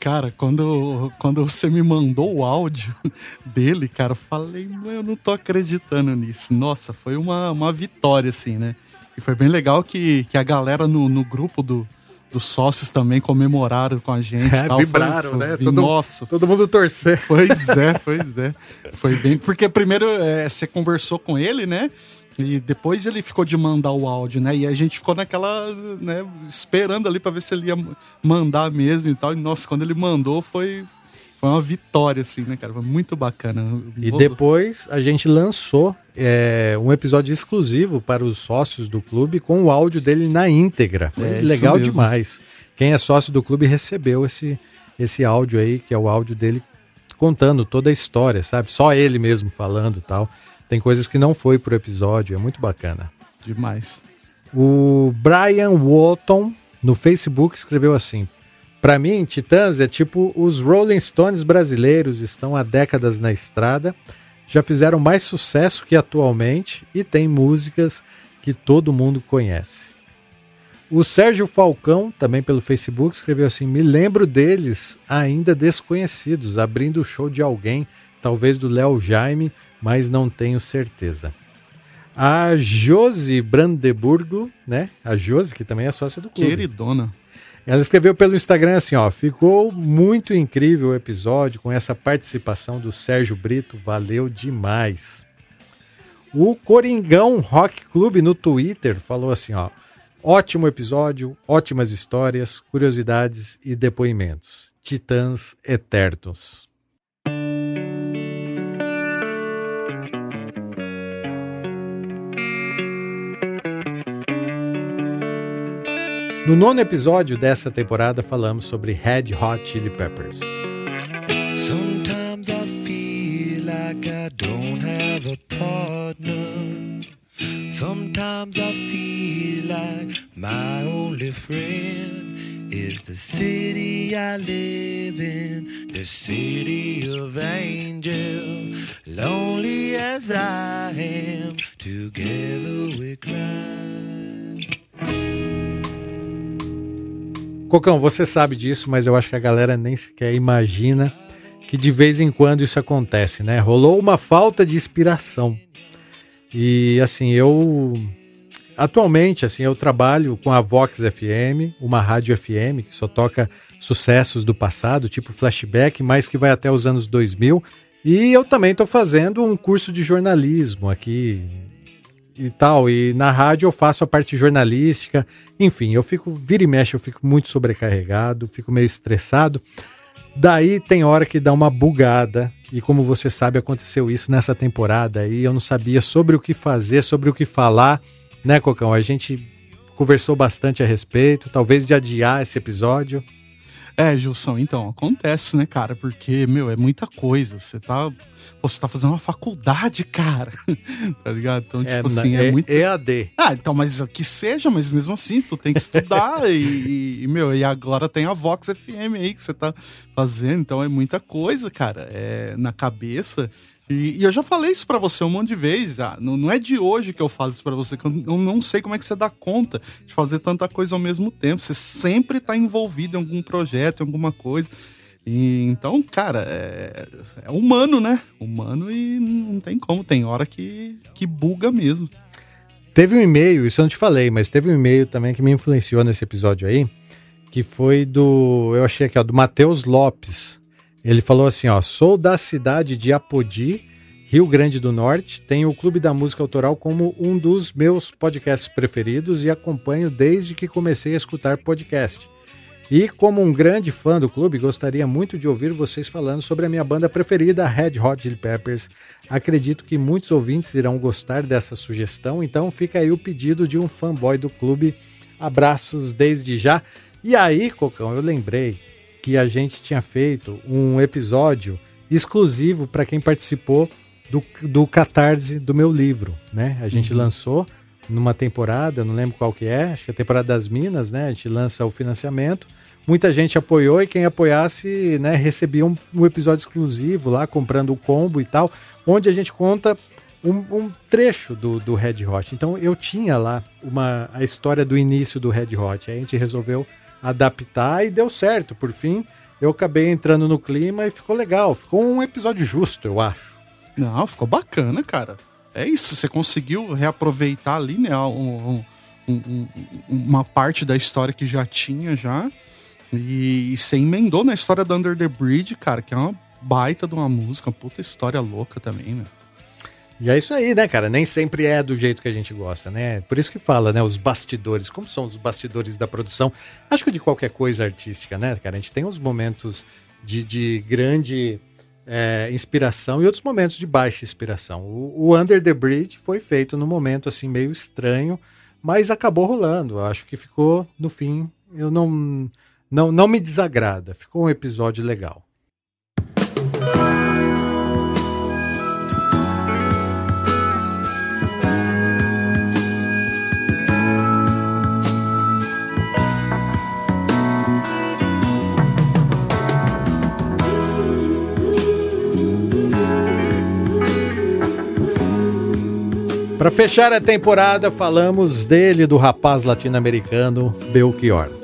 Cara, quando, quando você me mandou o áudio dele, cara, eu falei, eu não tô acreditando nisso. Nossa, foi uma, uma vitória, assim, né? E foi bem legal que, que a galera no, no grupo do, dos sócios também comemoraram com a gente. É, tal. Vibraram, foi, foi, né? Todo, nossa. Todo mundo torcer. Pois é, pois é. Foi bem. Porque primeiro é, você conversou com ele, né? E depois ele ficou de mandar o áudio, né? E a gente ficou naquela, né, esperando ali para ver se ele ia mandar mesmo e tal. E nossa, quando ele mandou foi foi uma vitória, assim, né, cara? Foi muito bacana. E depois a gente lançou é, um episódio exclusivo para os sócios do clube com o áudio dele na íntegra. Foi é, legal demais. Quem é sócio do clube recebeu esse, esse áudio aí, que é o áudio dele contando toda a história, sabe? Só ele mesmo falando tal. Tem coisas que não foi pro episódio, é muito bacana. Demais. O Brian Walton no Facebook escreveu assim: para mim, Titãs é tipo os Rolling Stones brasileiros, estão há décadas na estrada, já fizeram mais sucesso que atualmente e tem músicas que todo mundo conhece. O Sérgio Falcão, também pelo Facebook, escreveu assim: Me lembro deles ainda desconhecidos, abrindo o show de alguém, talvez do Léo Jaime, mas não tenho certeza. A Josi Brandeburgo, né? A Josi, que também é sócia do clube. Queridona. Ela escreveu pelo Instagram assim, ó, ficou muito incrível o episódio com essa participação do Sérgio Brito, valeu demais. O Coringão Rock Club no Twitter falou assim, ó, ótimo episódio, ótimas histórias, curiosidades e depoimentos. Titãs Eternos. No nono episódio dessa temporada falamos sobre Red Hot Chili Peppers. Sometimes I feel like I don't have a partner. Sometimes I feel like my only friend is the city I live in, the city of angel. Lonely as I am, together we cry. Cocão, você sabe disso, mas eu acho que a galera nem sequer imagina que de vez em quando isso acontece, né? Rolou uma falta de inspiração. E assim, eu atualmente assim, eu trabalho com a Vox FM, uma rádio FM que só toca sucessos do passado, tipo flashback, mas que vai até os anos 2000. E eu também estou fazendo um curso de jornalismo aqui e tal. E na rádio eu faço a parte jornalística. Enfim, eu fico, vira e mexe, eu fico muito sobrecarregado, fico meio estressado. Daí tem hora que dá uma bugada, e como você sabe, aconteceu isso nessa temporada aí. Eu não sabia sobre o que fazer, sobre o que falar, né, Cocão? A gente conversou bastante a respeito, talvez de adiar esse episódio. É, Gilson, então, acontece, né, cara? Porque, meu, é muita coisa. Você tá. Você tá fazendo uma faculdade, cara. tá ligado? Então, É, tipo assim, é, é muito. EAD. Ah, então, mas que seja, mas mesmo assim, tu tem que estudar. e, e, meu, e agora tem a Vox FM aí que você tá fazendo, então é muita coisa, cara. É na cabeça. E, e eu já falei isso pra você um monte de vezes. Ah, não, não é de hoje que eu falo isso pra você, que eu, eu não sei como é que você dá conta de fazer tanta coisa ao mesmo tempo. Você sempre tá envolvido em algum projeto, em alguma coisa. E, então, cara, é, é humano, né? Humano e não tem como. Tem hora que, que buga mesmo. Teve um e-mail, isso eu não te falei, mas teve um e-mail também que me influenciou nesse episódio aí, que foi do, eu achei aqui, ó, do Matheus Lopes. Ele falou assim, ó, sou da cidade de Apodi, Rio Grande do Norte, tenho o Clube da Música Autoral como um dos meus podcasts preferidos e acompanho desde que comecei a escutar podcast. E como um grande fã do clube, gostaria muito de ouvir vocês falando sobre a minha banda preferida, Red Hot Chili Peppers. Acredito que muitos ouvintes irão gostar dessa sugestão, então fica aí o pedido de um fanboy do clube. Abraços desde já. E aí, Cocão, eu lembrei que a gente tinha feito um episódio exclusivo para quem participou do, do Catarse do meu livro, né? A gente Uhum. lançou numa temporada, não lembro qual que é, acho que é a temporada das Minas, né? A gente lança o financiamento. Muita gente apoiou e quem apoiasse, né, recebia um, um episódio exclusivo lá, comprando o combo e tal, onde a gente conta um, um trecho do, do Red Hot. Então eu tinha lá uma, a história do início do Red Hot. Aí a gente resolveu adaptar e deu certo. Por fim, eu acabei entrando no clima e ficou legal. Ficou um episódio justo, eu acho. Não, ficou bacana, cara. É isso, você conseguiu reaproveitar ali, né, um- um- um- uma parte da história que já tinha já. E, e você emendou na história da Under the Bridge, cara, que é uma baita de uma música, uma puta história louca também, né? E é isso aí, né, cara? Nem sempre é do jeito que a gente gosta, né? Por isso que fala, né? Os bastidores. Como são os bastidores da produção? Acho que de qualquer coisa artística, né, cara? A gente tem uns momentos de, de grande é, inspiração e outros momentos de baixa inspiração. O, o Under the Bridge foi feito num momento, assim, meio estranho, mas acabou rolando. Acho que ficou, no fim, eu não, não, não me desagrada. Ficou um episódio legal. Para fechar a temporada, falamos dele, do rapaz latino-americano Belchior.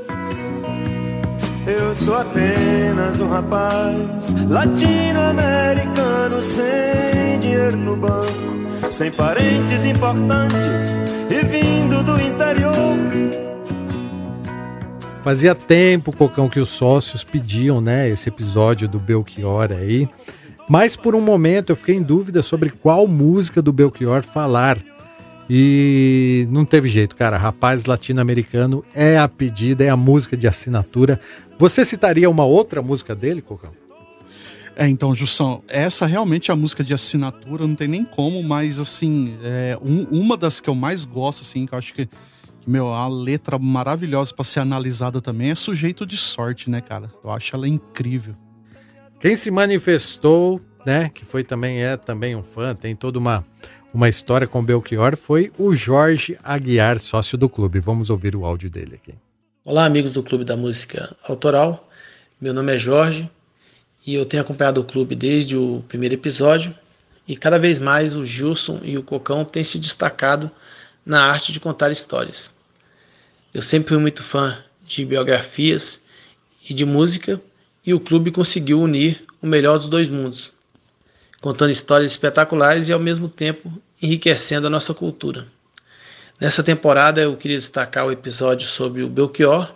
Eu sou apenas um rapaz latino-americano sem dinheiro no banco, sem parentes importantes e vindo do interior. Fazia tempo, Cocão, que os sócios pediam, né, esse episódio do Belchior aí. Mas por um momento eu fiquei em dúvida sobre qual música do Belchior falar. E não teve jeito, cara. Rapaz latino-americano é a pedida, é a música de assinatura. Você citaria uma outra música dele, Cocão? É, então, Jussão, essa realmente é a música de assinatura, não tem nem como, mas assim, é, um- uma das que eu mais gosto, assim, que eu acho que, meu, a letra maravilhosa pra ser analisada também é Sujeito de Sorte, né, cara? Eu acho ela incrível. Quem se manifestou né, que foi também é também um fã, tem toda uma uma história com Belchior, foi o Jorge Aguiar, sócio do clube. Vamos ouvir o áudio dele aqui. Olá, amigos do Clube da Música Autoral. Meu nome é Jorge e eu tenho acompanhado o clube desde o primeiro episódio e cada vez mais o Gilson e o Cocão têm se destacado na arte de contar histórias. Eu sempre fui muito fã de biografias e de música e o clube conseguiu unir o melhor dos dois mundos, contando histórias espetaculares e ao mesmo tempo enriquecendo a nossa cultura. Nessa temporada eu queria destacar o episódio sobre o Belchior,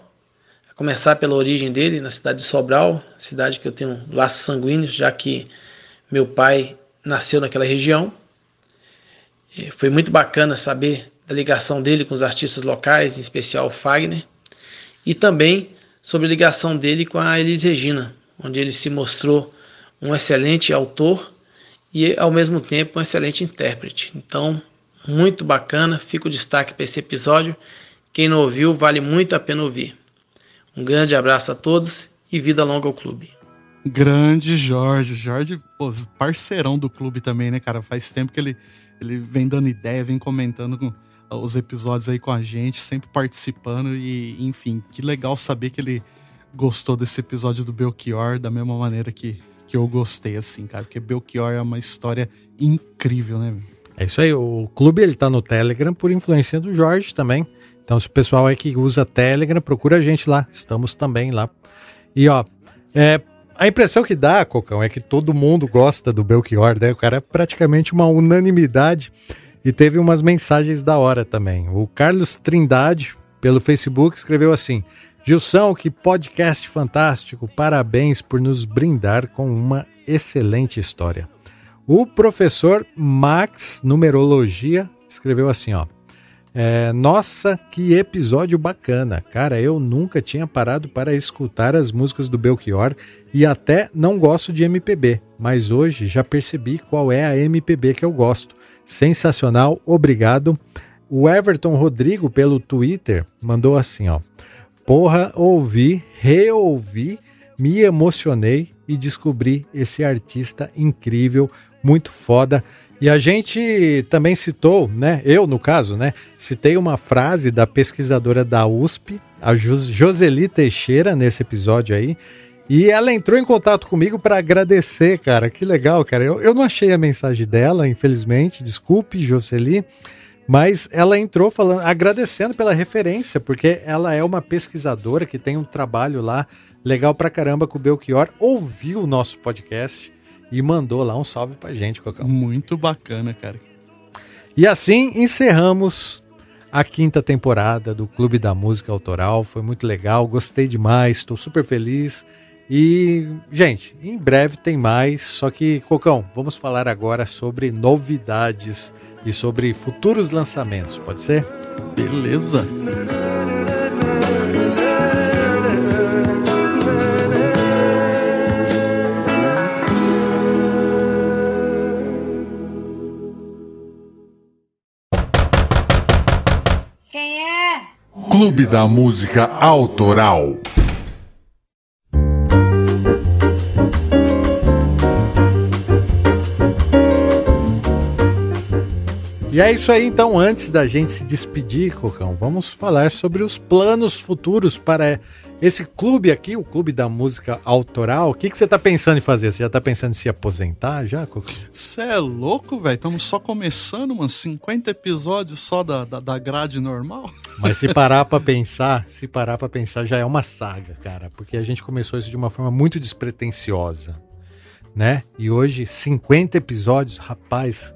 a começar pela origem dele na cidade de Sobral, cidade que eu tenho laços sanguíneos, já que meu pai nasceu naquela região. Foi muito bacana saber da ligação dele com os artistas locais, em especial o Fagner, e também sobre a ligação dele com a Elis Regina, onde ele se mostrou um excelente autor e ao mesmo tempo um excelente intérprete. Então, muito bacana, fica o destaque para esse episódio. Quem não ouviu, vale muito a pena ouvir. Um grande abraço a todos e vida longa ao clube. Grande Jorge. Jorge, pô, parceirão do clube também, né, cara? Faz tempo que ele, ele vem dando ideia, vem comentando com, os episódios aí com a gente, sempre participando e, enfim, que legal saber que ele gostou desse episódio do Belchior da mesma maneira que, que eu gostei, assim, cara, porque Belchior é uma história incrível, né? É isso aí, o clube ele tá no Telegram por influência do Jorge também. Então, se o pessoal aí que usa Telegram, procura a gente lá, estamos também lá. E ó, é, a impressão que dá, Cocão, é que todo mundo gosta do Belchior, né? O cara é praticamente uma unanimidade. E teve umas mensagens da hora também. O Carlos Trindade, pelo Facebook, escreveu assim: Gilson, que podcast fantástico! Parabéns por nos brindar com uma excelente história. O professor Max Numerologia escreveu assim: ó. É, nossa, que episódio bacana! Cara, eu nunca tinha parado para escutar as músicas do Belchior e até não gosto de MPB, mas hoje já percebi qual é a MPB que eu gosto. Sensacional, obrigado. O Everton Rodrigo, pelo Twitter, mandou assim: ó. Porra, ouvi, reouvi, me emocionei e descobri esse artista incrível, muito foda. E a gente também citou, né? Eu, no caso, né? Citei uma frase da pesquisadora da USP, a Joseli Teixeira, nesse episódio aí. E ela entrou em contato comigo para agradecer, cara. Que legal, cara. Eu, eu não achei a mensagem dela, infelizmente. Desculpe, Joseli. Mas ela entrou falando, agradecendo pela referência, porque ela é uma pesquisadora que tem um trabalho lá legal pra caramba com o Belchior. Ouviu o nosso podcast e mandou lá um salve pra gente, Cocão. Muito bacana, cara. E assim encerramos a quinta temporada do Clube da Música Autoral. Foi muito legal, gostei demais, estou super feliz. E, gente, em breve tem mais. Só que, Cocão, vamos falar agora sobre novidades e sobre futuros lançamentos, pode ser? Beleza. Quem é? Clube da Música Autoral. E é isso aí, então, antes da gente se despedir, Cocão, vamos falar sobre os planos futuros para esse clube aqui, o Clube da Música Autoral. O que, que você está pensando em fazer? Você já está pensando em se aposentar já, Cocão? Você é louco, velho? Estamos só começando, mano, 50 episódios só da, da, da grade normal. Mas se parar para pensar, se parar para pensar, já é uma saga, cara, porque a gente começou isso de uma forma muito despretensiosa, né? E hoje, 50 episódios, rapaz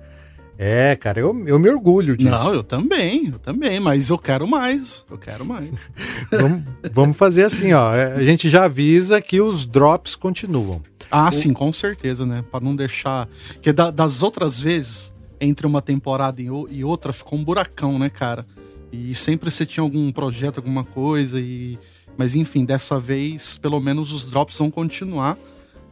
é, cara, eu, eu me orgulho disso. Não, eu também, eu também, mas eu quero mais, eu quero mais. vamos, vamos fazer assim, ó, é, a gente já avisa que os drops continuam. Ah, o... sim, com certeza, né, para não deixar... Porque da, das outras vezes, entre uma temporada e outra, ficou um buracão, né, cara? E sempre você tinha algum projeto, alguma coisa, e... Mas enfim, dessa vez, pelo menos os drops vão continuar.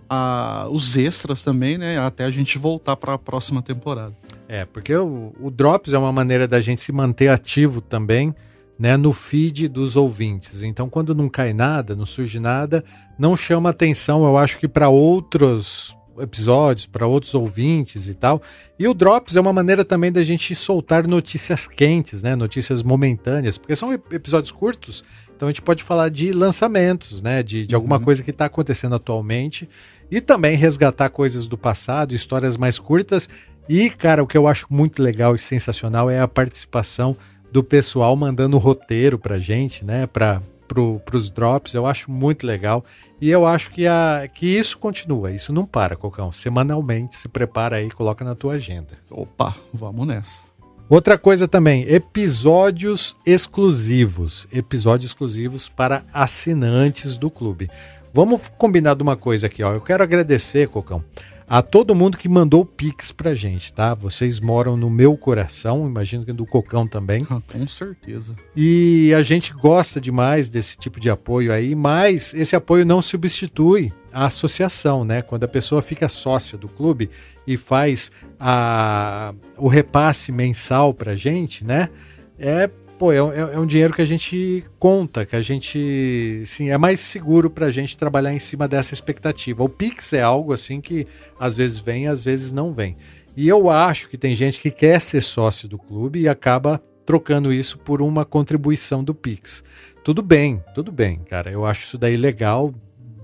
Ah, os extras também, né? Até a gente voltar para a próxima temporada. É, porque o, o Drops é uma maneira da gente se manter ativo também, né, no feed dos ouvintes. Então, quando não cai nada, não surge nada, não chama atenção, eu acho que para outros episódios, para outros ouvintes e tal. E o Drops é uma maneira também da gente soltar notícias quentes, né? Notícias momentâneas, porque são episódios curtos, então a gente pode falar de lançamentos, né? De, de alguma coisa que está acontecendo atualmente e também resgatar coisas do passado, histórias mais curtas. E, cara, o que eu acho muito legal e sensacional é a participação do pessoal mandando roteiro pra gente, né? Pra, pro, pros drops. Eu acho muito legal. E eu acho que, a, que isso continua, isso não para, Cocão. Semanalmente, se prepara aí, coloca na tua agenda. Opa, vamos nessa. Outra coisa também, episódios exclusivos. Episódios exclusivos para assinantes do clube. Vamos combinar de uma coisa aqui, ó. Eu quero agradecer, Cocão, a todo mundo que mandou Pix pra gente, tá? Vocês moram no meu coração, imagino que do Cocão também. Ah, com certeza. E a gente gosta demais desse tipo de apoio aí, mas esse apoio não substitui a associação, né? Quando a pessoa fica sócia do clube e faz a, o repasse mensal pra gente, né? É pô, é, é, um dinheiro que a gente conta, que a gente, sim, é mais seguro para a gente trabalhar em cima dessa expectativa. O Pix é algo assim que às vezes vem, às vezes não vem. E eu acho que tem gente que quer ser sócio do clube e acaba trocando isso por uma contribuição do Pix. Tudo bem, tudo bem, cara. Eu acho isso daí legal,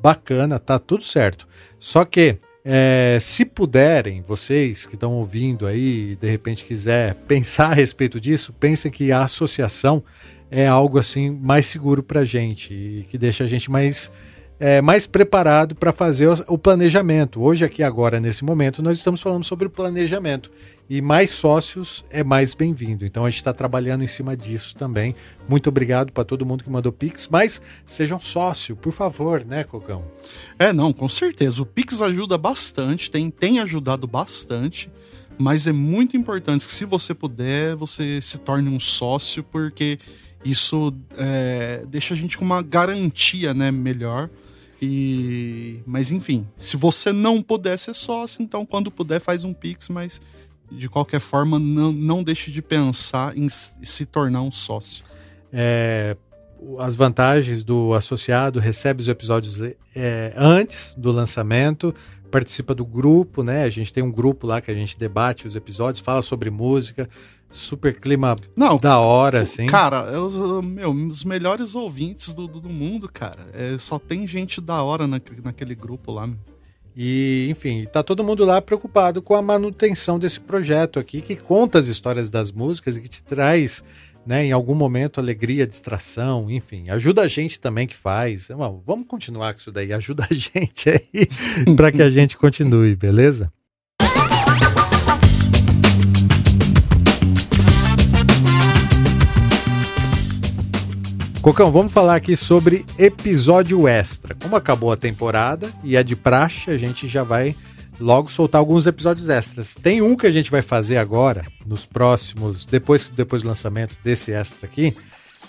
bacana, tá tudo certo. Só que é, se puderem, vocês que estão ouvindo aí, de repente quiser pensar a respeito disso, pensem que a associação é algo assim mais seguro para gente e que deixa a gente mais é, mais preparado para fazer o planejamento. Hoje, aqui agora, nesse momento, nós estamos falando sobre o planejamento. E mais sócios é mais bem-vindo. Então a gente está trabalhando em cima disso também. Muito obrigado para todo mundo que mandou Pix, mas sejam sócio, por favor, né, Cocão? É, não, com certeza. O Pix ajuda bastante, tem, tem ajudado bastante. Mas é muito importante que, se você puder, você se torne um sócio, porque isso é, deixa a gente com uma garantia né, melhor e, mas enfim, se você não puder ser sócio, então quando puder faz um Pix, mas de qualquer forma não, não deixe de pensar em se tornar um sócio. É, as vantagens do associado, recebe os episódios é, antes do lançamento, participa do grupo, né? A gente tem um grupo lá que a gente debate os episódios, fala sobre música, super clima Não, da hora, assim. Cara, eu, meu, os melhores ouvintes do, do mundo, cara. É, só tem gente da hora na, naquele grupo lá. Meu. E, enfim, tá todo mundo lá preocupado com a manutenção desse projeto aqui, que conta as histórias das músicas e que te traz, né, em algum momento, alegria, distração, enfim. Ajuda a gente também que faz. Bom, vamos continuar com isso daí. Ajuda a gente aí para que a gente continue, beleza? Cocão, vamos falar aqui sobre episódio extra. Como acabou a temporada e é de praxe, a gente já vai logo soltar alguns episódios extras. Tem um que a gente vai fazer agora, nos próximos, depois, depois do lançamento desse extra aqui,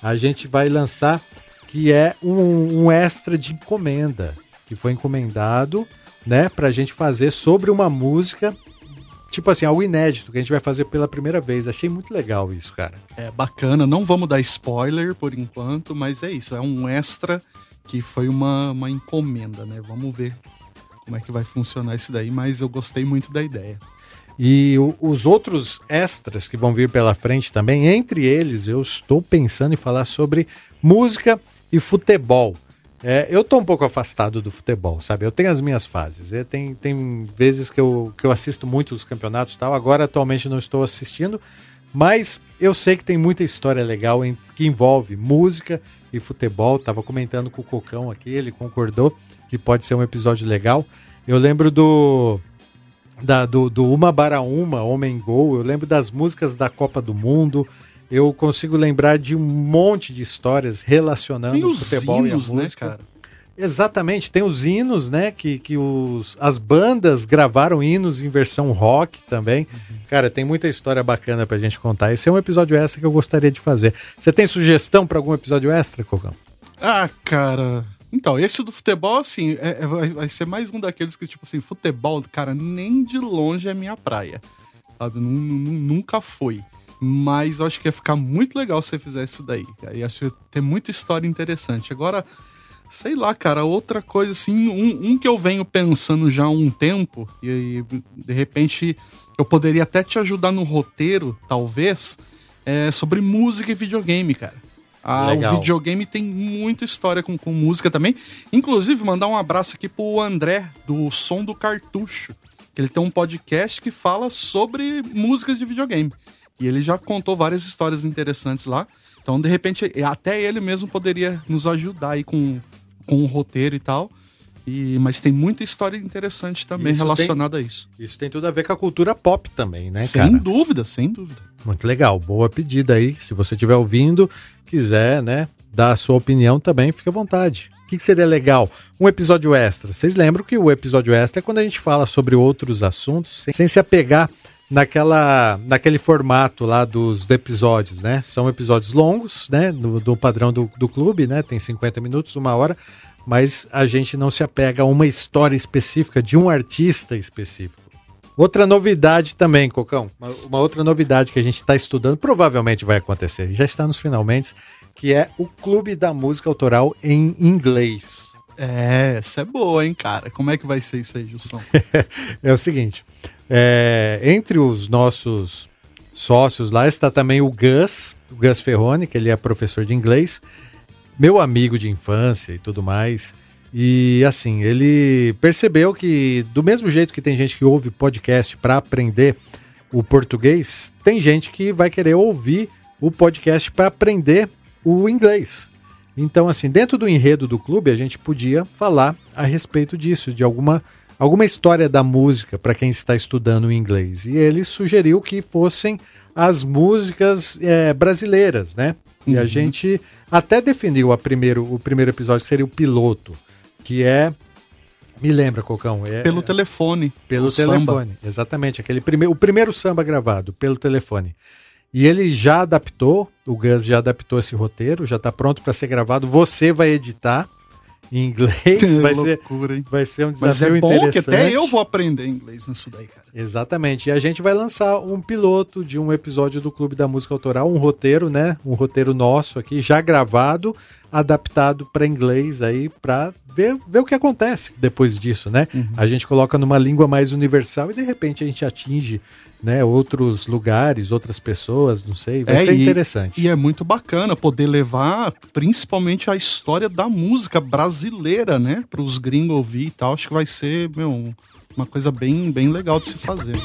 a gente vai lançar que é um, um extra de encomenda, que foi encomendado, né, pra gente fazer sobre uma música tipo assim, algo inédito que a gente vai fazer pela primeira vez. Achei muito legal isso, cara. É bacana, não vamos dar spoiler por enquanto, mas é isso, é um extra que foi uma, uma encomenda, né? Vamos ver como é que vai funcionar isso daí, mas eu gostei muito da ideia. E o, os outros extras que vão vir pela frente também, entre eles, eu estou pensando em falar sobre música e futebol. É, eu tô um pouco afastado do futebol, sabe? Eu tenho as minhas fases. É, tem, tem vezes que eu, que eu assisto muito os campeonatos e tal. Agora, atualmente, não estou assistindo. Mas eu sei que tem muita história legal em, que envolve música e futebol. Tava comentando com o Cocão aqui, ele concordou que pode ser um episódio legal. Eu lembro do da, do, do Uma Bara Uma, Homem Gol. Eu lembro das músicas da Copa do Mundo eu consigo lembrar de um monte de histórias relacionando o futebol hinos, e a música. Né, cara? Exatamente, tem os hinos, né? Que, que os, as bandas gravaram hinos em versão rock também. Uhum. Cara, tem muita história bacana pra gente contar. Esse é um episódio extra que eu gostaria de fazer. Você tem sugestão para algum episódio extra, Cocão? Ah, cara. Então, esse do futebol, assim, é, é, vai ser mais um daqueles que, tipo assim, futebol, cara, nem de longe é minha praia. Sabe? Nunca foi. Mas eu acho que ia ficar muito legal se você fizesse isso daí. E acho que ter muita história interessante. Agora, Sei lá, cara, outra coisa assim, um, um que eu venho pensando já há um tempo, e, e de repente eu poderia até te ajudar no roteiro, talvez, é sobre música e videogame, cara. Ah, Legal. o videogame tem muita história com, com música também. Inclusive, mandar um abraço aqui pro André, do Som do Cartucho. Que ele tem um podcast que fala sobre músicas de videogame. E ele já contou várias histórias interessantes lá. Então, de repente, até ele mesmo poderia nos ajudar aí com, com o roteiro e tal. E, mas tem muita história interessante também Isso relacionada tem- a isso. Isso tem tudo a ver com a cultura pop também, né, sem cara? dúvida, sem dúvida. Muito legal, boa pedida aí. Se você estiver ouvindo, quiser, né, dar a sua opinião também, fique à vontade. O que, que seria legal? Um episódio extra. Vocês lembram que o episódio extra é quando a gente fala sobre outros assuntos sem, sem se apegar naquela, naquele formato lá dos episódios, né? São episódios longos, né? Do, do padrão do, do clube, né? Tem 50 minutos, uma hora, mas a gente não se apega a uma história específica de um artista específico. Outra novidade também, Cocão, uma, uma outra novidade que a gente está estudando, provavelmente vai acontecer, já está nos finalmente, que é o Clube da Música Autoral em inglês. É, essa é boa, hein, cara? Como é que vai ser isso aí, Gilson? é o seguinte, é, entre os nossos sócios lá está também o Gus, o Gus Ferrone, que ele é professor de inglês, meu amigo de infância e tudo mais. E assim, ele percebeu que do mesmo jeito que tem gente que ouve podcast para aprender o português, tem gente que vai querer ouvir o podcast para aprender o inglês. Então, assim, dentro do enredo do clube, a gente podia falar a respeito disso, de alguma, alguma história da música para quem está estudando inglês. E ele sugeriu que fossem as músicas é, brasileiras, né? E a Uhum. gente até definiu a primeiro, o primeiro episódio, que seria o piloto, que é. Me lembra, Cocão? É, Pelo telefone. pelo o samba. telefone, exatamente. Aquele prime o primeiro samba gravado pelo telefone. E ele já adaptou, o Gus já adaptou esse roteiro, já está pronto para ser gravado. Você vai editar em inglês, Que vai ser, loucura, hein? vai ser um Mas desafio é bom que interessante. até eu vou aprender inglês nisso daí, cara. Exatamente. E a gente vai lançar um piloto de um episódio do Clube da Música Autoral, um roteiro, né? Um roteiro nosso aqui, já gravado, adaptado para inglês aí, para ver, ver o que acontece depois disso, né? Uhum. A gente coloca numa língua mais universal e de repente a gente atinge, né, outros lugares, outras pessoas, não sei, vai É, ser e- interessante. E é muito bacana poder levar principalmente a história da música brasileira, né? Para os gringos ouvir e tal. Acho que vai ser, meu, uma coisa bem, bem legal de se fazer.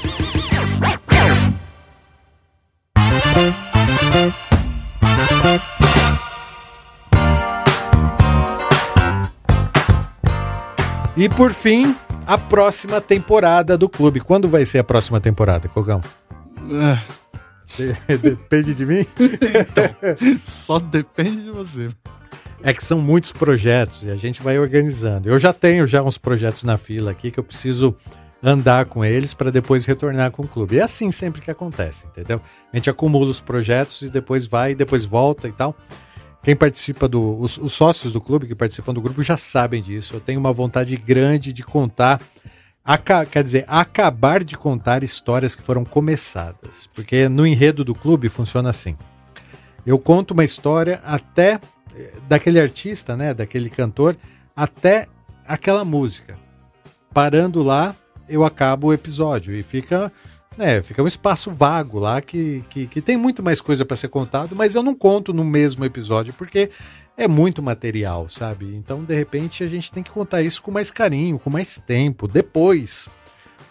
E por fim, a próxima temporada do clube. Quando vai ser a próxima temporada, Cogão? É, Depende de mim? só depende de você. É que são muitos projetos e a gente vai organizando. Eu já tenho já uns projetos na fila aqui que eu preciso andar com eles para depois retornar com o clube. É assim sempre que acontece, entendeu? A gente acumula os projetos e depois vai, depois volta e tal. Quem participa do. Os, os sócios do clube que participam do grupo já sabem disso. Eu tenho uma vontade grande de contar. aca- quer dizer, acabar de contar histórias que foram começadas. Porque no enredo do clube funciona assim. Eu conto uma história até eh, daquele artista, né, daquele cantor, até aquela música. Parando lá, eu acabo o episódio e fica, né, fica um espaço vago lá que, que, que tem muito mais coisa para ser contado, mas eu não conto no mesmo episódio porque é muito material, sabe? Então, de repente, a gente tem que contar isso com mais carinho, com mais tempo, depois.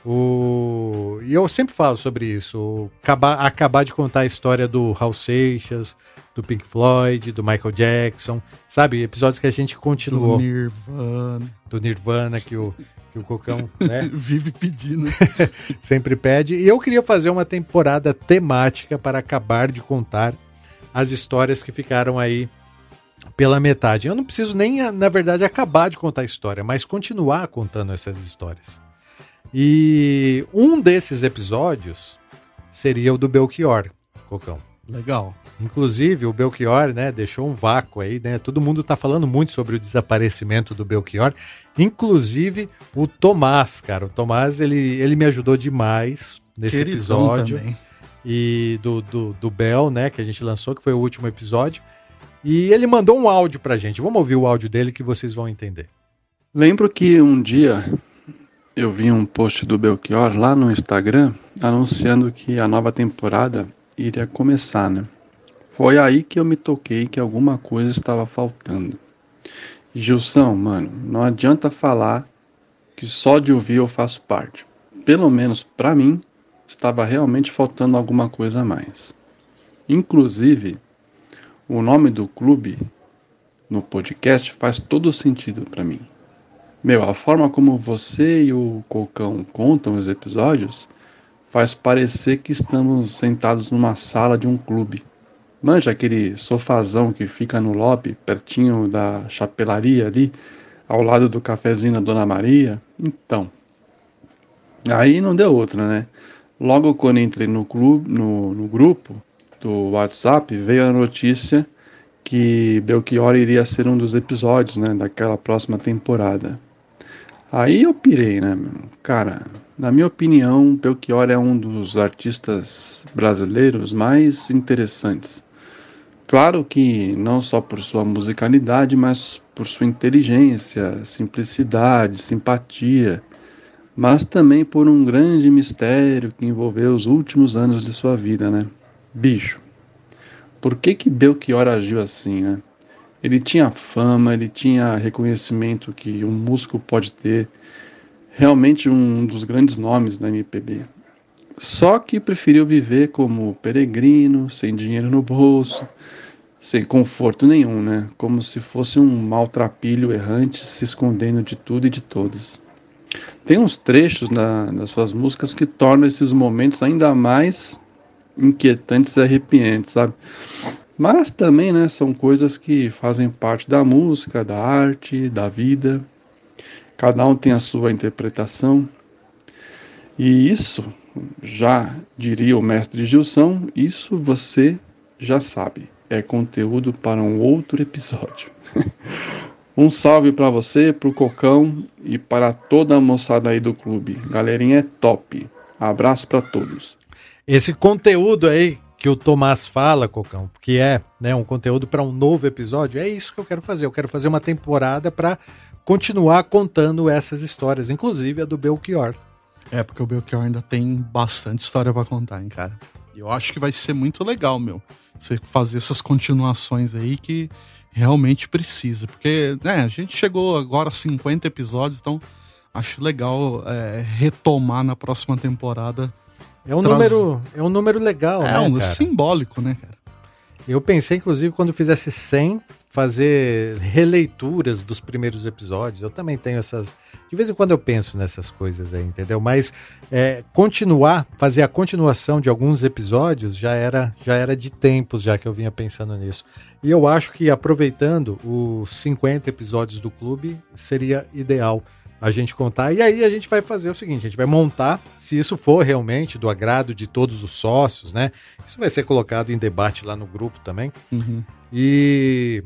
O... E eu sempre falo sobre isso. Acabar, acabar de contar a história do Hal Seixas, do Pink Floyd, do Michael Jackson, sabe? Episódios que a gente continuou. Do Nirvana. Do Nirvana, que o, que o Cocão né? Vive pedindo. sempre pede. E eu queria fazer uma temporada temática para acabar de contar as histórias que ficaram aí pela metade. Eu não preciso nem, na verdade, acabar de contar a história, mas continuar contando essas histórias. E um desses episódios seria o do Belchior, Cocão. Legal. Inclusive, o Belchior, né, deixou um vácuo aí, né? Todo mundo tá falando muito sobre o desaparecimento do Belchior, inclusive o Tomás, cara. O Tomás, ele, ele me ajudou demais nesse Queridão episódio. também. E do, do, do Bel, né, que a gente lançou, que foi o último episódio. E ele mandou um áudio pra gente. Vamos ouvir o áudio dele que vocês vão entender. Lembro que um dia eu vi um post do Belchior lá no Instagram anunciando que a nova temporada iria começar, né? Foi aí que eu me toquei que alguma coisa estava faltando. Gilson, mano, não adianta falar que só de ouvir eu faço parte. Pelo menos para mim, estava realmente faltando alguma coisa a mais. Inclusive, o nome do clube no podcast faz todo sentido para mim. Meu, a forma como você e o Cocão contam os episódios faz parecer que estamos sentados numa sala de um clube. Manja aquele sofazão que fica no lobby, pertinho da chapelaria ali, ao lado do cafezinho da Dona Maria? Então. Aí não deu outra, né? Logo quando entrei no clube, no, no grupo do WhatsApp, veio a notícia que Belchior iria ser um dos episódios, né, daquela próxima temporada. Aí eu pirei, né? Cara, na minha opinião, Belchior é um dos artistas brasileiros mais interessantes. Claro que não só por sua musicalidade, mas por sua inteligência, simplicidade, simpatia, mas também por um grande mistério que envolveu os últimos anos de sua vida, né? Bicho, por que que Belchior agiu assim, né? Ele tinha fama, ele tinha reconhecimento que um músico pode ter, realmente um dos grandes nomes da MPB. Só que preferiu viver como peregrino, sem dinheiro no bolso, sem conforto nenhum, né? Como se fosse um maltrapilho errante se escondendo de tudo e de todos. Tem uns trechos na, nas suas músicas que tornam esses momentos ainda mais inquietantes e arrepiantes, sabe? Mas também, né, são coisas que fazem parte da música, da arte, da vida. Cada um tem a sua interpretação. E isso, já diria o mestre Gilson, isso você já sabe. É conteúdo para um outro episódio. um salve para você, para o Cocão e para toda a moçada aí do clube. Galerinha é top. Abraço para todos. Esse conteúdo aí que o Tomás fala, Cocão, que é né, um conteúdo para um novo episódio, é isso que eu quero fazer. Eu quero fazer uma temporada para continuar contando essas histórias, inclusive a do Belchior. É, porque o Belchior ainda tem bastante história para contar, hein, cara. E eu acho que vai ser muito legal, meu. Você fazer essas continuações aí que realmente precisa. Porque, né, a gente chegou agora a 50 episódios, então acho legal é, retomar na próxima temporada. É um, Traz- número, é um número legal, É né, um cara? simbólico, né, cara? Eu pensei, inclusive, quando fizesse 100, fazer releituras dos primeiros episódios. Eu também tenho essas. De vez em quando eu penso nessas coisas aí, entendeu? Mas é, continuar, fazer a continuação de alguns episódios já era, já era de tempos já que eu vinha pensando nisso. E eu acho que aproveitando os 50 episódios do clube seria ideal a gente contar. E aí a gente vai fazer o seguinte: a gente vai montar, se isso for realmente do agrado de todos os sócios, né? Isso vai ser colocado em debate lá no grupo também. Uhum. E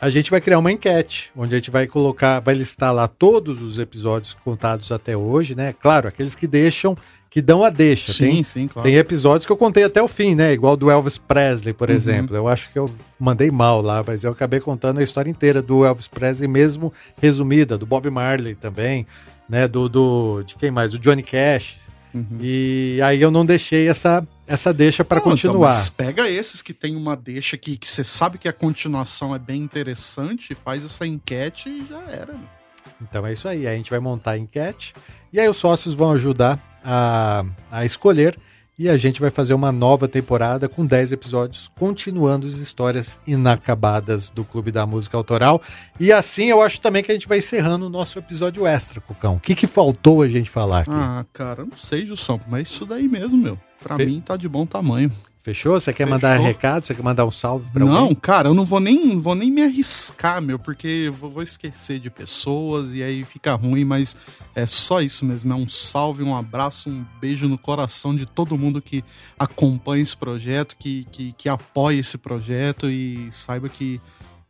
a gente vai criar uma enquete, onde a gente vai colocar, vai listar lá todos os episódios contados até hoje, né? Claro, aqueles que deixam, que dão a deixa. Sim, tem, sim, claro. Tem episódios que eu contei até o fim, né? Igual do Elvis Presley, por Uhum. exemplo. Eu acho que eu mandei mal lá, mas eu acabei contando a história inteira do Elvis Presley, mesmo resumida, do Bob Marley também, né? Do, do de quem mais? Do Johnny Cash. Uhum. E aí eu não deixei essa, essa deixa para então, continuar. mas pega esses que tem uma deixa que você sabe que a continuação é bem interessante, faz essa enquete e já era. meu. Então é isso aí. A gente vai montar a enquete e aí os sócios vão ajudar a, a escolher e a gente vai fazer uma nova temporada com 10 episódios, continuando as histórias inacabadas do Clube da Música Autoral. E assim eu acho também que a gente vai encerrando o nosso episódio extra, Cucão. O que, que faltou a gente falar aqui? Ah, cara, não sei, Gilson, mas isso daí mesmo, meu. Pra Fe- mim tá de bom tamanho. Fechou? Você quer Fechou. mandar recado? Você quer mandar um salve para Não, alguém? cara, eu não vou nem, vou nem me arriscar, meu, porque eu vou vou esquecer de pessoas e aí fica ruim, mas é só isso mesmo. É um salve, um abraço, um beijo no coração de todo mundo que acompanha esse projeto, que, que, que apoia esse projeto e saiba que,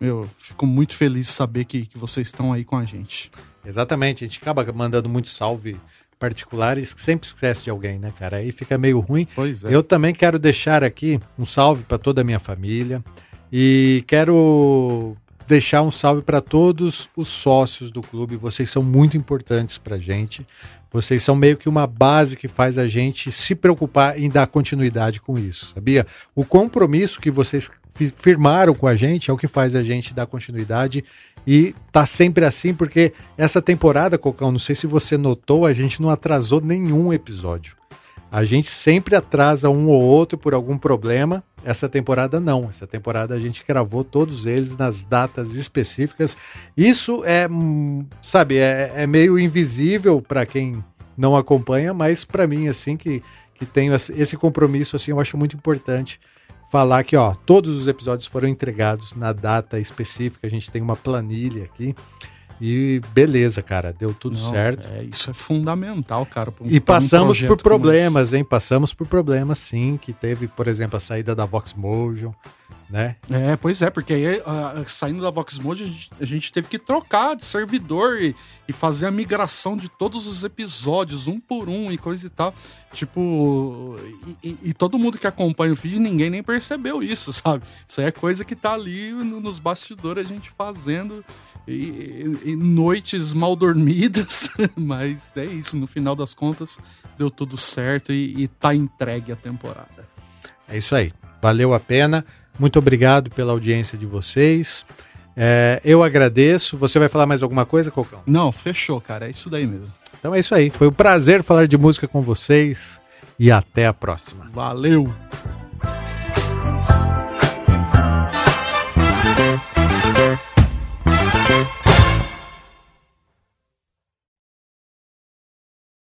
meu, fico muito feliz de saber que, que vocês estão aí com a gente. Exatamente, a gente acaba mandando muito salve particular e sempre esquece de alguém, né, cara? Aí fica meio ruim. Pois é. Eu também quero deixar aqui um salve para toda a minha família. E quero deixar um salve para todos os sócios do clube. Vocês são muito importantes para gente. Vocês são meio que uma base que faz a gente se preocupar em dar continuidade com isso, sabia? O compromisso que vocês firmaram com a gente é o que faz a gente dar continuidade e tá sempre assim, porque essa temporada, Cocão, não sei se você notou, a gente não atrasou nenhum episódio. A gente sempre atrasa um ou outro por algum problema. Essa temporada não. Essa temporada a gente gravou todos eles nas datas específicas. Isso é, sabe, é, é meio invisível para quem não acompanha, mas para mim, assim, que, que tenho esse compromisso, assim, eu acho muito importante falar que, ó, todos os episódios foram entregados na data específica. A gente tem uma planilha aqui. E beleza, cara, deu tudo Não, certo. É, isso é fundamental, cara. Um, e passamos um por problemas, hein? Passamos por problemas, sim, que teve, por exemplo, a saída da Vox Motion, né? É, pois é, porque aí a, saindo da Vox Motion, a gente, a gente, teve que trocar de servidor e, e, fazer a migração de todos os episódios, um por um e coisa e tal. Tipo, e, e, todo mundo que acompanha o feed, ninguém nem percebeu isso, sabe? Isso aí é coisa que tá ali nos bastidores a gente fazendo e, e, noites mal dormidas, mas é isso, no final das contas deu tudo certo e, e tá entregue a temporada. É isso aí, valeu a pena. Muito obrigado pela audiência de vocês. É, eu agradeço. Você vai falar mais alguma coisa, Cocão? Não, fechou, cara. É isso daí mesmo. Então é isso aí. Foi um prazer falar de música com vocês e até a próxima. Valeu!